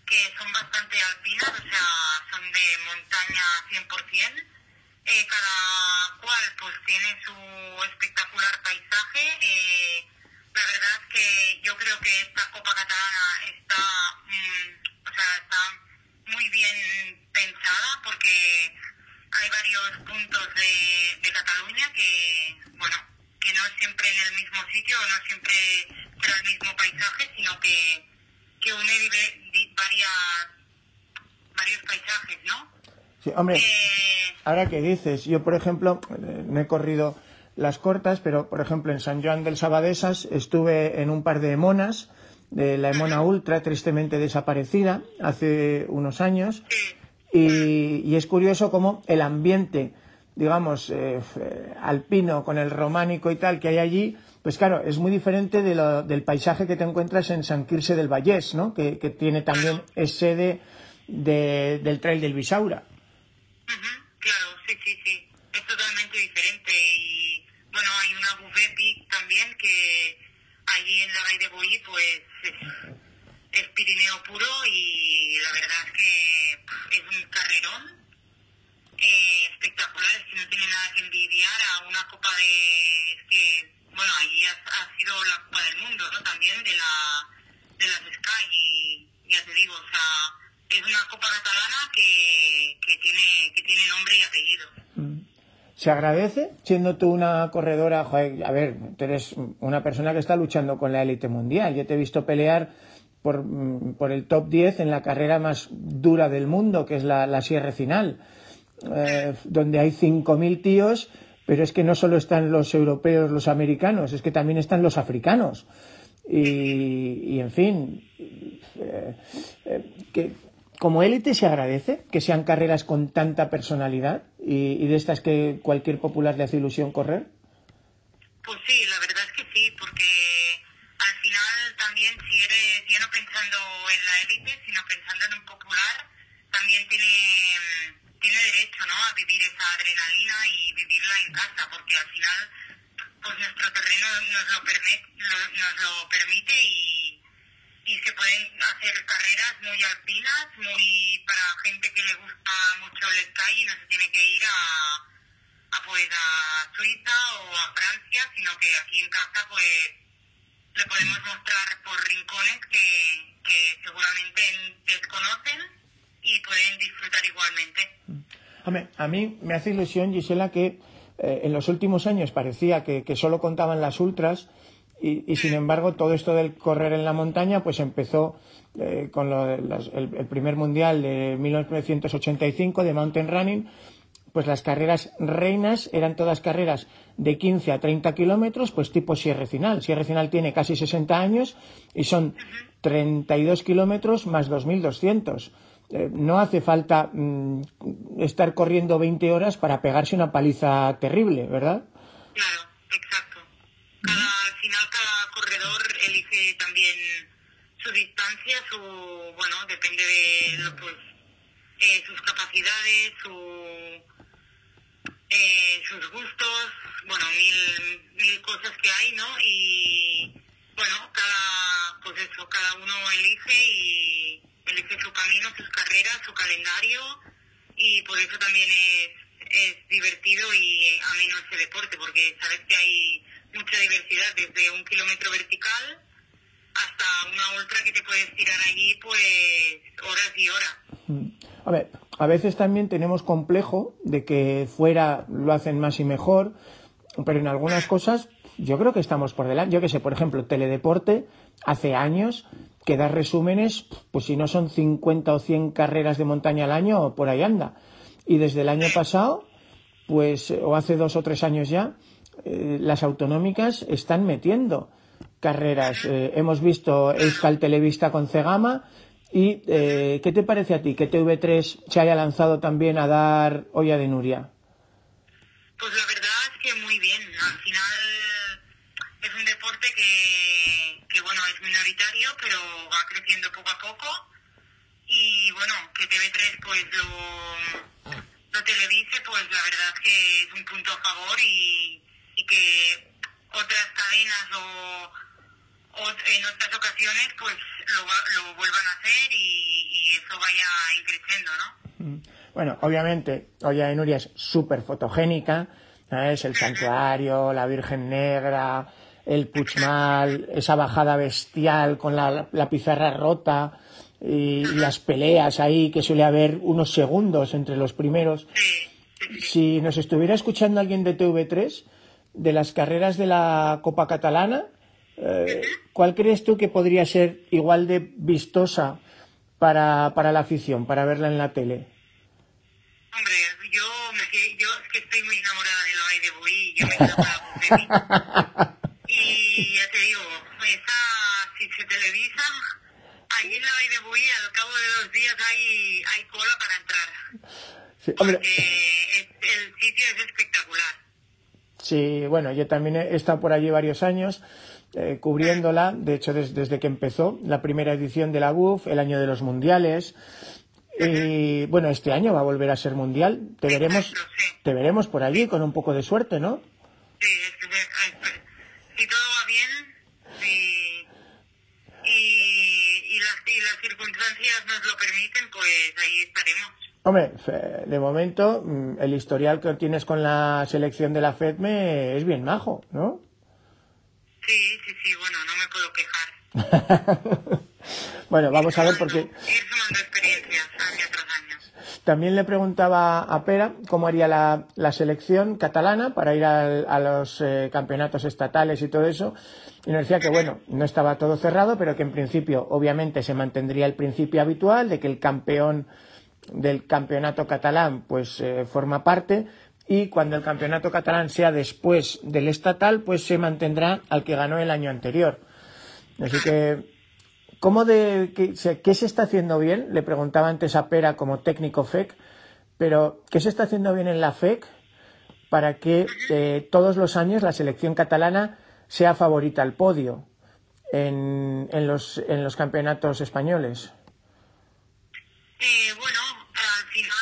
que son bastante alpinas, o sea, son de montaña 100%. Eh, cada cual, pues, tiene su espectacular paisaje. Eh, la verdad es que yo creo que esta Copa Catalana está, mmm, o sea, está muy bien pensada porque hay varios puntos de, de, Cataluña que, bueno, que no siempre en el mismo sitio, no siempre será el mismo paisaje, sino que, que une di, di, varias, varios paisajes, ¿no? Sí, hombre, eh, ahora que dices, yo por ejemplo, me he corrido las cortas, pero por ejemplo en San Joan del Sabadesas estuve en un par de monas, de la Emona Ultra, tristemente desaparecida hace unos años, y, y es curioso cómo el ambiente, digamos, eh, alpino con el románico y tal que hay allí, pues claro, es muy diferente de lo, del paisaje que te encuentras en San Quirse del Vallés, ¿no? Que, que tiene también es sede de, del Trail del Bisaura. Claro, sí, sí, sí. Es totalmente diferente y bueno, hay una Bubepi también que allí en la Valle de Boí pues es, es, Pirineo puro y la verdad es que es un carrerón eh, espectacular, es que no tiene nada que envidiar a una copa de... Es que, bueno, allí ha, ha sido la Copa del Mundo, ¿no? También de la de las Sky y ya te digo, o sea, es una copa catalana que, que tiene que tiene nombre y apellido. Mm se agradece siendo tú una corredora, joder, a ver, tú eres una persona que está luchando con la élite mundial. Yo te he visto pelear por, por, el top 10 en la carrera más dura del mundo, que es la, la Sierra Final. eh, donde hay 5.000 tíos, pero es que no solo están los europeos, los americanos, es que también están los africanos. Y, en fin, eh, eh, que como élite se agradece que sean carreras con tanta personalidad y, de estas que cualquier popular le hace ilusión correr. Pues sí, la verdad es que sí, porque al final también si eres, ya no pensando en la élite, sino pensando en un popular, también tiene tiene derecho ¿no? a vivir esa adrenalina y vivirla en casa, porque al final pues nuestro terreno nos lo, permite, nos lo permite y, y se pueden hacer carreras muy alpinas, muy para gente que le gusta mucho el sky y no se tiene que ir a, a pues a Suiza o a Francia, sino que aquí en casa pues le podemos mostrar por rincones que, que seguramente desconocen y pueden disfrutar igualmente. a mí me hace ilusión, Gisela, que eh, en los últimos años parecía que, solo contaban las ultras y, sin embargo todo esto del correr en la montaña pues empezó eh, con el, primer mundial de 1985 de mountain running pues las carreras reinas eran todas carreras de 15 a 30 kilómetros, pues tipo Sierra Final. Sierra Final tiene casi 60 años y son 32 kilómetros más 2.200. Eh, no hace falta mm, estar corriendo 20 horas para pegarse una paliza terrible, ¿verdad? Claro, exacto. al final cada corredor también su distancia, su, bueno, depende de pues, eh, sus capacidades, su, eh, sus gustos, bueno, mil, mil cosas que hay, ¿no? Y bueno, cada, pues eso, cada uno elige y elige su camino, sus carreras, su calendario y por eso también es, es divertido y ameno ese deporte porque sabes que hay mucha diversidad desde un kilómetro vertical hasta una ultra que te puedes tirar allí pues horas y horas. A ver, a veces también tenemos complejo de que fuera lo hacen más y mejor, pero en algunas cosas yo creo que estamos por delante. Yo que sé, por ejemplo, teledeporte hace años que da resúmenes, pues si no son 50 o 100 carreras de montaña al año, por ahí anda. Y desde el año pasado, pues, o hace dos o tres años ya, eh, las autonómicas están metiendo carreras. Eh, hemos visto Euskal Televista con Cegama. ¿Y eh, qué te parece a ti que TV3 se haya lanzado también a dar olla de Nuria? Pues la verdad es que muy bien. Al final es un deporte que, que bueno, es minoritario, pero va creciendo poco a poco. Y bueno, que TV3 pues lo, lo televise, pues la verdad es que es un punto a favor y, y que otras cadenas o, en otras ocasiones pues lo, lo vuelvan a hacer y, y eso vaya creciendo, ¿no? Mm. Bueno, obviamente, Olla de Nuria es súper fotogénica, es el santuario, la Virgen Negra, el Puchmal, esa bajada bestial con la, pizarra rota y, las peleas ahí que suele haber unos segundos entre los primeros. Si nos estuviera escuchando alguien de TV3, de las carreras de la Copa Catalana, eh, ¿cuál crees tú que podría ser igual de vistosa para, para la afición, para verla en la tele? Hombre, yo, yo es que estoy muy enamorada de la de Boí, yo me enamorada Y ya te digo, esa, si se televisa, ahí en la de Boí al cabo de dos días hay, hay cola para entrar. Sí, hombre. El sitio es espectacular. Sí, bueno, yo también he estado por allí varios años. Eh, cubriéndola, de hecho desde que empezó la primera edición de la UF, el año de los mundiales, y bueno, este año va a volver a ser mundial. Te veremos, te veremos por allí con un poco de suerte, ¿no? Sí, si todo va bien y, y, las, y las circunstancias nos lo permiten, pues ahí estaremos. Hombre, de momento mm, el historial que tienes con la selección de la FEDME es bien majo, ¿no? Sí, sí, sí, bueno, no me puedo quejar. bueno, vamos a ver porque... También le preguntaba a Pera cómo haría la, selección catalana para ir a los eh, campeonatos estatales y todo eso. Y nos decía que, bueno, no estaba todo cerrado, pero que en principio, obviamente, se mantendría el principio habitual de que el campeón del campeonato catalán, pues eh, forma parte y cuando el campeonato catalán sea después del estatal, pues se mantendrá al que ganó el año anterior. Así que, ¿cómo de, qué, se está haciendo bien? Le preguntaba antes a Pera como técnico FEC, pero ¿qué se está haciendo bien en la FEC para que eh, todos los años la selección catalana sea favorita al podio en, en, los, en los campeonatos españoles? Eh, bueno, al final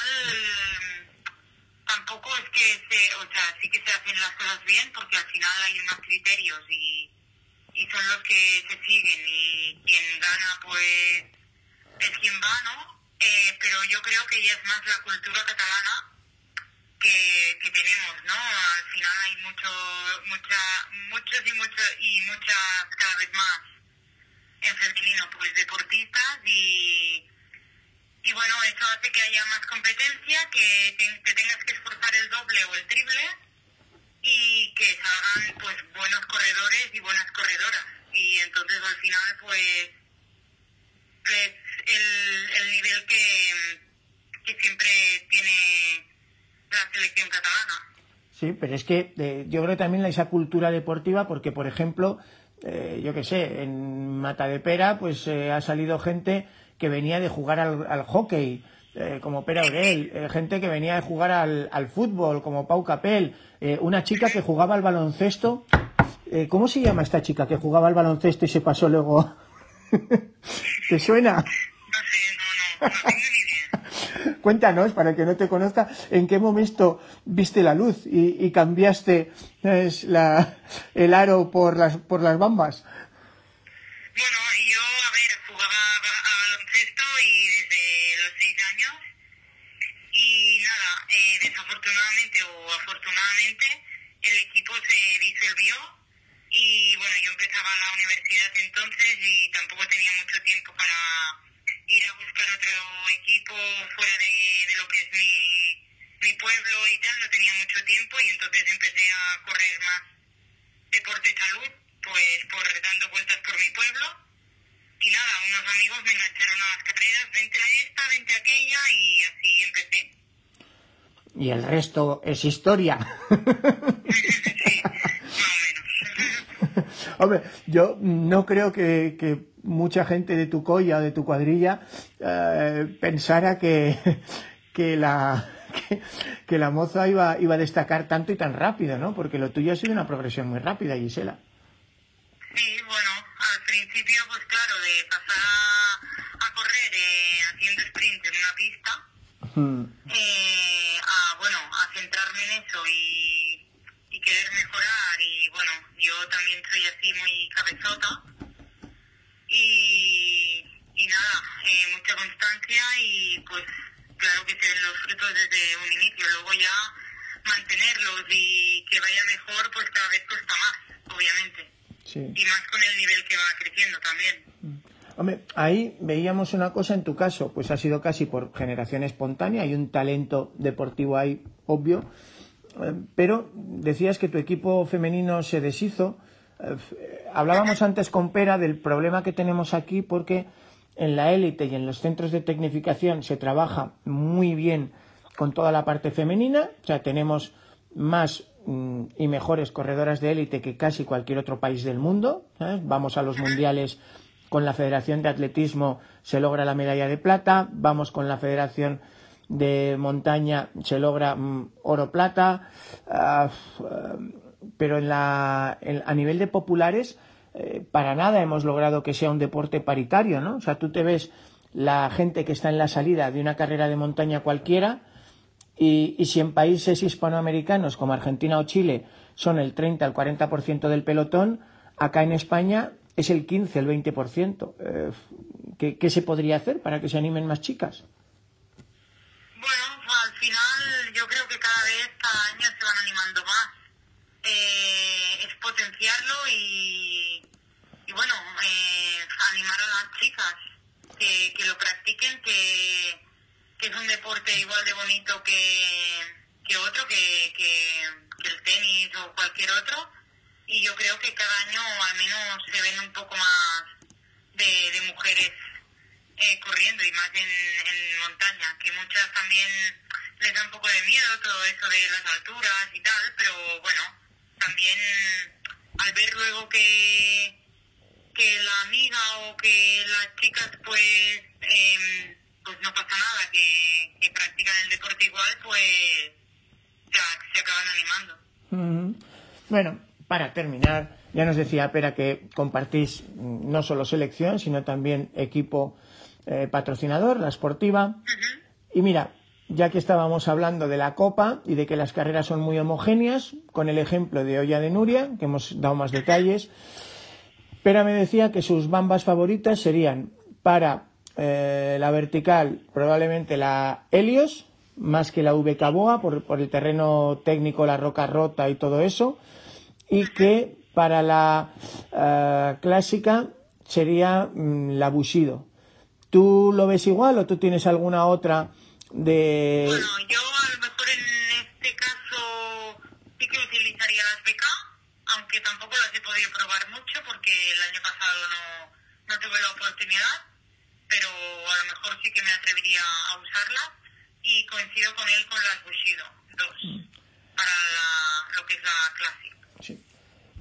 tampoco es que se, o sea, sí que se hacen las cosas bien porque al final hay unos criterios y, y son los que se siguen y quien gana pues es quien va, ¿no? Eh, pero yo creo que ya es más la cultura catalana que, que tenemos, ¿no? Al final hay mucho, mucha, muchos y muchos y muchas cada vez más en femenino, pues deportistas y y bueno, eso hace que haya más competencia, que te, tengas que esforzar el doble o el triple y que salgan pues buenos corredores y buenas corredoras. Y entonces al final pues es el, el nivel que, que siempre tiene la selección catalana. Sí, pero es que eh, yo creo también esa cultura deportiva, porque por ejemplo, eh, yo qué sé, en Mata de Pera, pues eh, ha salido gente que venía de jugar al, hockey, eh, como Pera Aurel, eh, gente que venía de jugar al, al fútbol, como Pau Capel, eh, una chica que jugaba al baloncesto. ¿Cómo se llama esta chica que jugaba al baloncesto y se pasó luego? ¿Te suena? No sé, Cuéntanos, para el que no te conozca, ¿en qué momento viste la luz y, y cambiaste la, el aro por las, por las bambas? Bueno, yo, a ver, jugaba a baloncesto y desde los seis años. Y nada, eh, desafortunadamente o afortunadamente, el equipo se disolvió. Y yo empezaba la universidad entonces y tampoco tenía mucho tiempo para ir a buscar otro equipo fuera de, de lo que es mi, mi pueblo y tal. No tenía mucho tiempo y entonces empecé a correr más deporte salud pues por dando vueltas por mi pueblo y nada, unos amigos me engancharon a las carreras, vente a esta, vente a aquella y así empecé. Y el resto es historia. sí, más o menos. Hombre, yo no creo que, que, mucha gente de tu colla o de tu cuadrilla eh, pensara que, que la que, que, la moza iba, iba a destacar tanto y tan rápido, ¿no? Porque lo tuyo ha sido una progresión muy rápida, Gisela. Sí, bueno, al principio, pues claro, de pasar a, correr eh, haciendo sprint en una pista, eh, a, bueno, a centrarme en eso y, y querer mejorar. Yo también soy así muy cabezota. Y, y nada, eh, mucha constancia y pues claro que se ven los frutos desde un inicio. Luego ya mantenerlos y que vaya mejor, pues cada vez cuesta más, obviamente. Sí. Y más con el nivel que va creciendo también. Hombre, ahí veíamos una cosa en tu caso, pues ha sido casi por generación espontánea, hay un talento deportivo ahí obvio, pero decías que tu equipo femenino se deshizo. Eh, hablábamos antes con Pera del problema que tenemos aquí porque en la élite y en los centros de tecnificación se trabaja muy bien con toda la parte femenina, o sea, tenemos más mm, y mejores corredoras de élite que casi cualquier otro país del mundo. Vamos a los mundiales con la Federación de Atletismo, se logra la medalla de plata. Vamos con la Federación de Montaña, se logra mm, oro-plata. Uh, pero en la, a nivel de populares, eh, para nada hemos logrado que sea un deporte paritario, ¿no? O sea, tú te ves la gente que está en la salida de una carrera de montaña cualquiera, y, y, si en países hispanoamericanos como Argentina o Chile son el 30 al 40% del pelotón, acá en España es el 15, el 20%. Eh, ¿qué, ¿Qué se podría hacer para que se animen más chicas? Bueno, al final yo creo que cada vez, cada año se van animando más. Eh, es potenciarlo y, bueno, eh, animar a las chicas que, que lo practiquen, que que es un deporte igual de bonito que, que otro, que, que, el tenis o cualquier otro. Y yo creo que cada año al menos se ven un poco más de mujeres eh, corriendo y más en, montaña, que muchas también les da un poco de miedo todo eso de las alturas y tal, pero bueno, también al ver luego que, que la amiga o que las chicas pues, em, pues no pasa nada, que, practican el deporte igual, pues ya se acaban animando. Ujú. Bueno, para terminar, ya nos decía Pera que compartís mm, no solo selección, sino también equipo eh, patrocinador, la Sportiva. Y mira, ya que estábamos hablando de la Copa y de que las carreras son muy homogéneas, con el ejemplo de Olla de Nuria, que hemos dado más detalles, Pera me decía que sus bambas favoritas serían para eh, la vertical probablemente la Helios, más que la VK Boa, por, por el terreno técnico, la roca rota y todo eso, y que para la eh, clásica sería mm, la Bushido. ¿Tú lo ves igual o tú tienes alguna otra de... Bueno, yo a lo mejor en este caso sí que utilizaría las BK, aunque tampoco las he podido probar mucho porque el año pasado no, no tuve la oportunidad, pero a lo mejor sí que me atrevería a usarlas y coincido con él con las Bushido 2 para la- lo que es la Classic. Sí.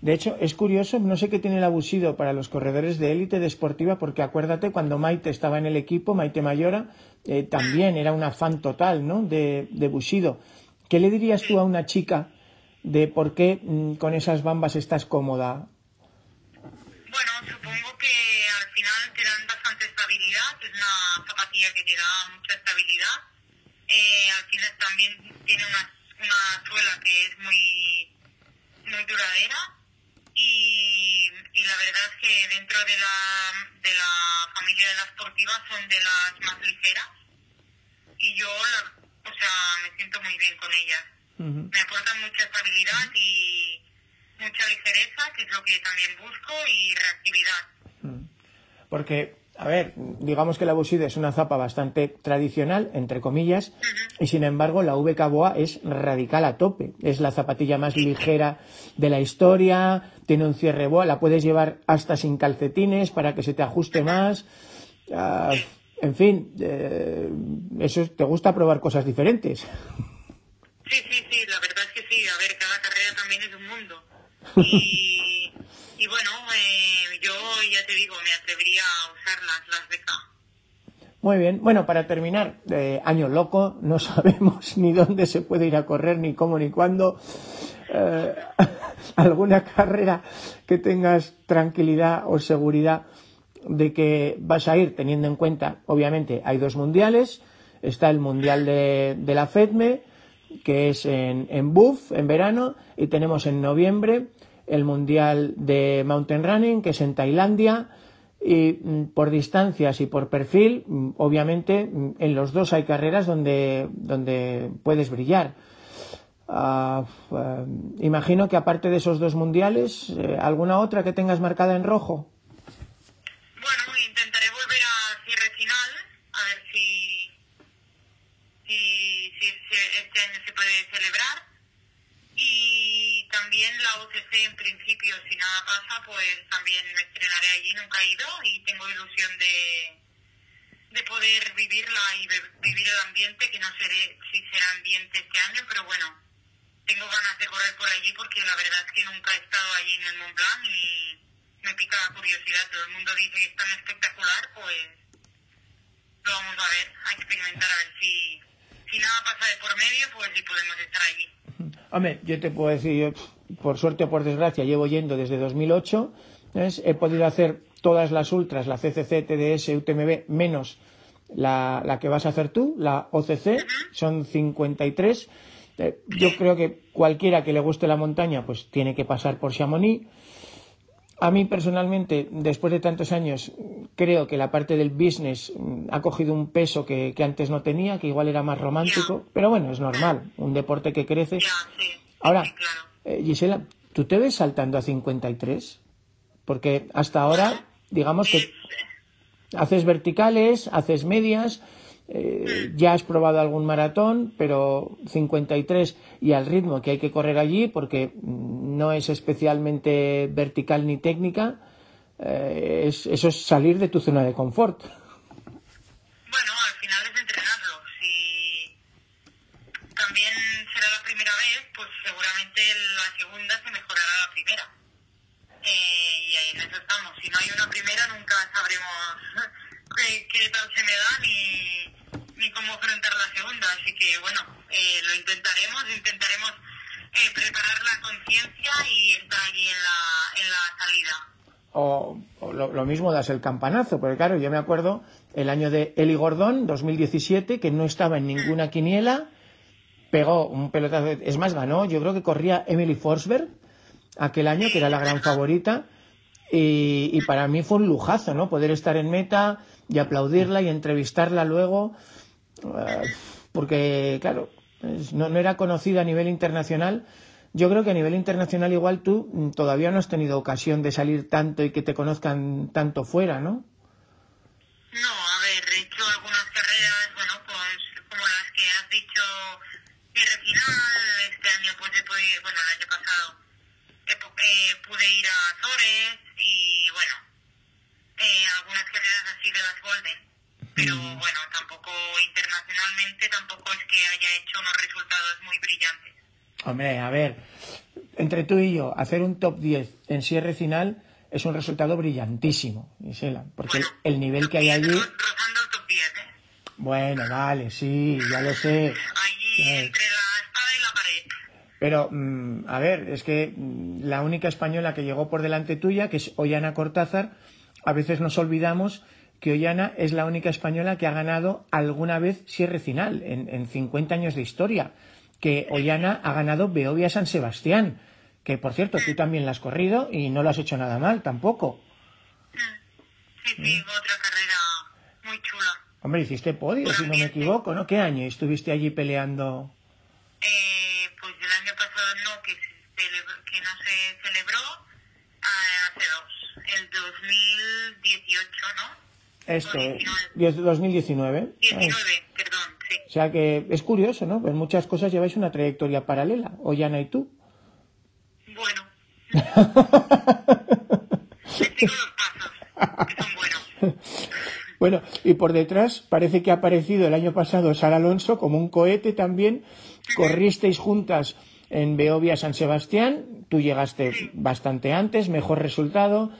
De hecho, es curioso, no sé qué tiene el abusido para los corredores de élite deportiva, porque acuérdate cuando Maite estaba en el equipo, Maite Mayora, eh, también era una fan total, ¿no? De, de Bushido. ¿Qué le dirías tú a una chica de por qué mm, con esas bambas estás cómoda? Bueno, supongo que al final te dan bastante estabilidad, es una zapatilla que te da mucha estabilidad. Eh, al final también tiene una, una suela que es muy, muy duradera y, y la verdad es que dentro de la, de la familia de las sportivas son de las más ligeras y yo, la- o sea, me siento muy bien con ellas. Me aportan mucha estabilidad y mucha ligereza, que es lo que también busco, y reactividad. Porque, a ver, digamos que la Bushido es una zapa bastante tradicional, entre comillas, y sin embargo la VK Boa es radical a tope. Es la zapatilla más ligera de la historia, tiene un cierre boa, la puedes llevar hasta sin calcetines para que se te ajuste más. Ah, en fin, eh, eso te gusta probar cosas diferentes. Sí, sí, sí, la verdad es que sí. A ver, cada carrera también es un mundo. Y, y bueno, eh, yo ya te digo, me atrevería a usarlas, las BK. Muy bien. Bueno, para terminar, eh, año loco, no sabemos ni dónde se puede ir a correr, ni cómo, ni cuándo. Eh, alguna carrera que tengas tranquilidad o seguridad de que vas a ir, teniendo en cuenta, obviamente, hay dos mundiales. Está el mundial de, de la FEDME, que es en, en Buff, en verano, y tenemos en noviembre el mundial de mountain running, que es en Tailandia. Y mm, por distancias y por perfil, mm, obviamente, mm, en los dos hay carreras donde, donde puedes brillar. Eh, imagino que aparte de esos dos mundiales, eh, ¿alguna otra que tengas marcada en rojo? Bueno, intentaré volver a cierre final, a ver si, si, si, este año se puede celebrar. Y también la OCC en principio, si nada pasa, pues también me estrenaré allí, nunca he ido y tengo ilusión de, de poder vivirla y vivir el ambiente, que no sé si será ambiente este año, pero bueno, tengo ganas de correr por allí porque la verdad es que nunca he estado allí en el Mont Blanc y me pica la curiosidad. Todo el mundo dice que es tan espectacular, pues lo vamos a ver, a experimentar a ver si, si nada pasa de por medio, pues si podemos estar allí. Hombre, yo te puedo decir, yo, por suerte o por desgracia, llevo yendo desde 2008. ¿ves? He podido hacer todas las ultras, la CCC, TDS, UTMB, menos la, la que vas a hacer tú, la OCC, son 53. Eh, yo creo que cualquiera que le guste la montaña, pues tiene que pasar por Chamonix. A mí personalmente, después de tantos años, creo que la parte del business mm, ha cogido un peso que, que antes no tenía, que igual era más romántico, pero bueno, es normal, un deporte que crece. Sí. Ahora, Sí, claro. eh, Gisela, ¿tú te ves saltando a 53? Porque hasta ahora, digamos que haces verticales, haces medias, eh, ya has probado algún maratón, pero 53 y al ritmo que hay que correr allí, porque no es especialmente vertical ni técnica, eh, es, eso es salir de tu zona de confort. Bueno, al final es entrenarlo. Si también será la primera vez, pues seguramente la segunda se mejorará la primera. Eh, y ahí en eso estamos. Si no hay una primera, nunca sabremos qué, qué tal se me da ni, cómo enfrentar la segunda. Así que, bueno, eh, lo intentaremos, intentaremos eh, preparar la conciencia y estar allí en la, salida. O, o lo, lo mismo das el campanazo, porque claro, yo me acuerdo el año de Eli Gordón, 2017, que no estaba en ninguna quiniela, pegó un pelotazo, es más, ganó, yo creo que corría Emily Forsberg aquel año, que era la gran favorita, y, y para mí fue un lujazo, ¿no? Poder estar en meta y aplaudirla y entrevistarla luego, eh, porque, claro, no, no era conocida a nivel internacional. Yo creo que a nivel internacional igual tú todavía no has tenido ocasión de salir tanto y que te conozcan tanto fuera, ¿no? No, a ver, he hecho algunas carreras, bueno, pues como las que has dicho, cierre final, este año pues he podido, bueno, el año pasado pu- eh, pude ir a Azores y bueno, eh, algunas carreras así de las Golden, pero bueno, tampoco internacionalmente tampoco es que haya hecho unos resultados muy brillantes. Hombre, a ver, entre tú y yo, hacer un top 10 en cierre final es un resultado brillantísimo, Gisela, porque el, Bueno, el nivel que hay allí... ro- Rozando el top 10, ¿eh? Bueno, vale, sí, ya lo sé. Allí Eh. entre la espada y la pared. Pero, mm, a ver, es que mm, la única española que llegó por delante tuya, que es Ollana Cortázar, a veces nos olvidamos que Ollana es la única española que ha ganado alguna vez cierre final en, en 50 años de historia. Que Ollana ha ganado Beovia San Sebastián. Que, por cierto, tú también la has corrido y no lo has hecho nada mal tampoco. Sí, sí, otra carrera muy chula. Hombre, hiciste podio, si no me equivoco, ¿no? ¿Qué año estuviste allí peleando? Eh, pues el año pasado no, que, se celebró- que no se celebró, ah, hace dos, el 2018, ¿no? Esto, eh, 19. 2019. Ay. 19, perdón, sí. O sea que es curioso, ¿no? En muchas cosas lleváis una trayectoria paralela, Ollana y tú. Bueno. Les sigo los pasos, que son buenos. Bueno, y por detrás parece que ha aparecido el año pasado Sara Alonso como un cohete también. Corristeis juntas en Beovia San Sebastián, tú llegaste bastante antes, mejor resultado.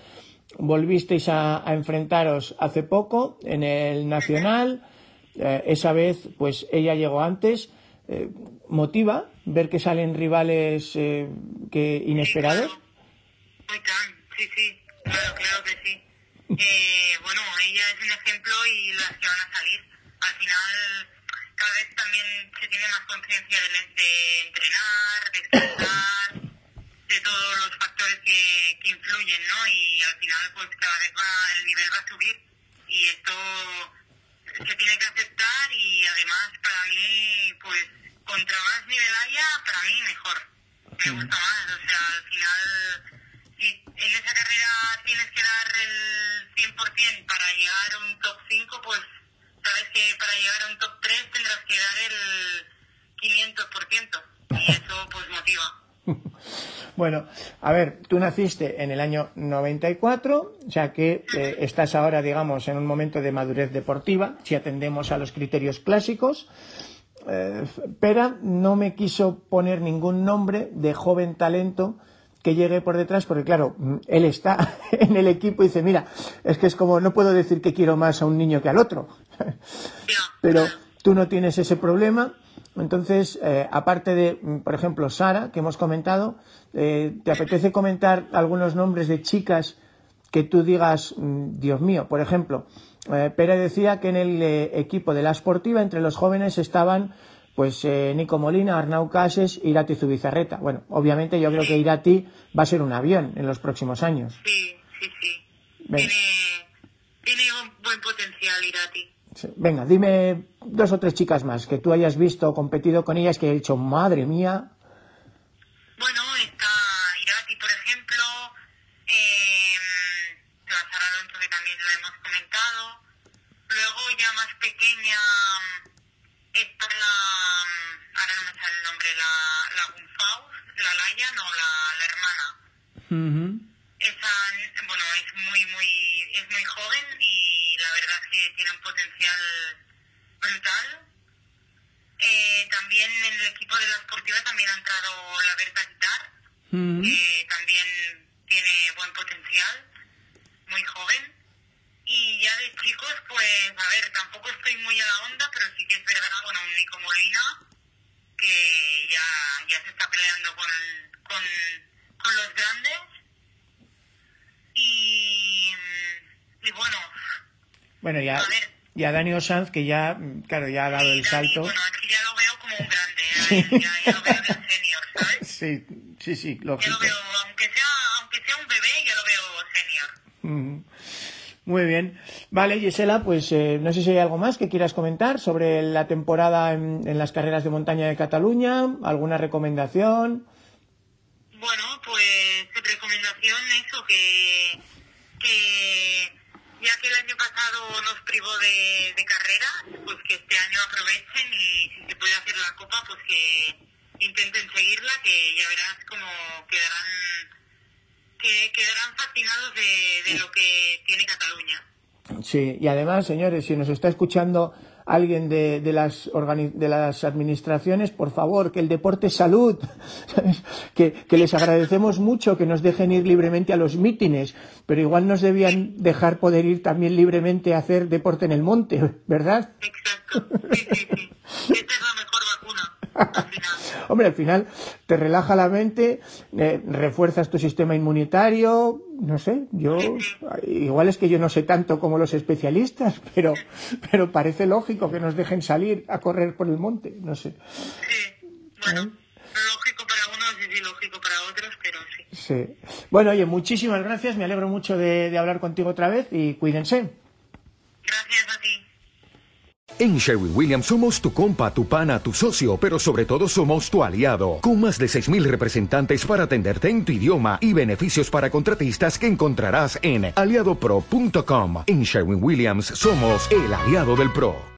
Volvisteis a, a enfrentaros hace poco en el Nacional. Eh, esa vez, pues ella llegó antes. Eh, ¿Motiva ver que salen rivales eh, que inesperados? Muy tan, sí, sí, claro, claro que sí. Eh, bueno, ella es un ejemplo y las que van a salir. Al final, cada vez también se tiene más conciencia de, de entrenar, de descansar, de todos los factores que, que influyen, ¿no? Y al final, pues cada vez va, el nivel va a subir. Y esto se tiene que aceptar y además para mí, pues, contra más nivel haya, para mí mejor. Me gusta más, o sea, al final, si en esa carrera tienes que dar el 100% para llegar a un top 5, pues sabes que para llegar a un top 3 tendrás que dar el 500%. Y eso, pues, motiva. Bueno, a ver, tú naciste en el año 94, o sea que eh, estás ahora, digamos, en un momento de madurez deportiva, si atendemos a los criterios clásicos. Eh, Pera no me quiso poner ningún nombre de joven talento que llegue por detrás, porque claro, mm, él está en el equipo y dice, mira, es que es como, no puedo decir que quiero más a un niño que al otro. Ya, Pero tú no tienes ese problema. Entonces, eh, aparte de, por ejemplo, Sara, que hemos comentado, eh, ¿te apetece comentar algunos nombres de chicas que tú digas, mm, Dios mío? Por ejemplo, eh, Pérez decía que en el eh, equipo de la Sportiva, entre los jóvenes, estaban pues eh, Nico Molina, Arnau Cases, Irati Zubizarreta. Bueno, obviamente yo creo que Irati va a ser un avión en los próximos años. sí, sí, sí. Tiene, tiene un buen potencial, Irati. Venga, dime dos o tres chicas más que tú hayas visto o competido con ellas que he dicho, madre mía, Bueno, está Irati, por ejemplo, eh, la Sara Alonso, que también la hemos comentado. Luego, ya más pequeña, está la. Ahora no me sale el nombre, la, la la Laia, no, la, la hermana. Esa, bueno, es muy, muy, es muy joven la verdad es que tiene un potencial brutal. Eh, también en el equipo de la Sportiva también ha entrado la Berta Guitar, que también tiene buen potencial. joven. Y ya de chicos, pues, a ver, tampoco estoy muy a la onda, pero sí que es verdad, bueno, un Nico Molina, que ya, ya se está peleando con, con, con los grandes. Y, y bueno, Bueno, ya, ya Dani Sanz, que ya, mm, claro, ya ha dado sí, el Dani, salto. bueno, es que ya lo veo como un grande, ya, ya, ya lo veo de senior, ¿sabes? Sí, sí, sí, Ya lo lógico. veo, aunque sea, aunque sea un bebé, ya lo veo senior. Mm. Muy bien. Vale, Gisela, pues eh, no sé si hay algo más que quieras comentar sobre la temporada en, en las carreras de montaña de Cataluña, alguna recomendación. Bueno, pues recomendación eso, que, que el año pasado nos privó de, de carreras, pues que este año aprovechen y si se puede hacer la copa, pues que intenten seguirla, que ya verás cómo quedarán, que quedarán fascinados de, lo que tiene Cataluña. Sí, y además, señores, si nos está escuchando alguien de, de las, de las administraciones, por favor, que el deporte salud. Que, que les agradecemos mucho que nos dejen ir libremente a los mítines, pero igual nos debían dejar poder ir también libremente a hacer deporte en el monte, ¿verdad? Exacto, sí, sí, sí. Esta es la mejor vacuna, al final. Hombre, al final te relaja la mente, eh, refuerzas tu sistema inmunitario, no sé, yo, igual es que yo no sé tanto como los especialistas, pero, pero parece lógico que nos dejen salir a correr por el monte, no sé. Sí, bueno, lógico para unos y ilógico para otros, pero. Sí. Bueno, oye, muchísimas gracias, me alegro mucho de, de hablar contigo otra vez y cuídense. Gracias a ti. En Sherwin Williams somos tu compa, tu pana, tu socio, pero sobre todo somos tu aliado, con más de 6.000 representantes para atenderte en tu idioma y beneficios para contratistas que encontrarás en aliadopro.com. En Sherwin Williams somos el aliado del PRO.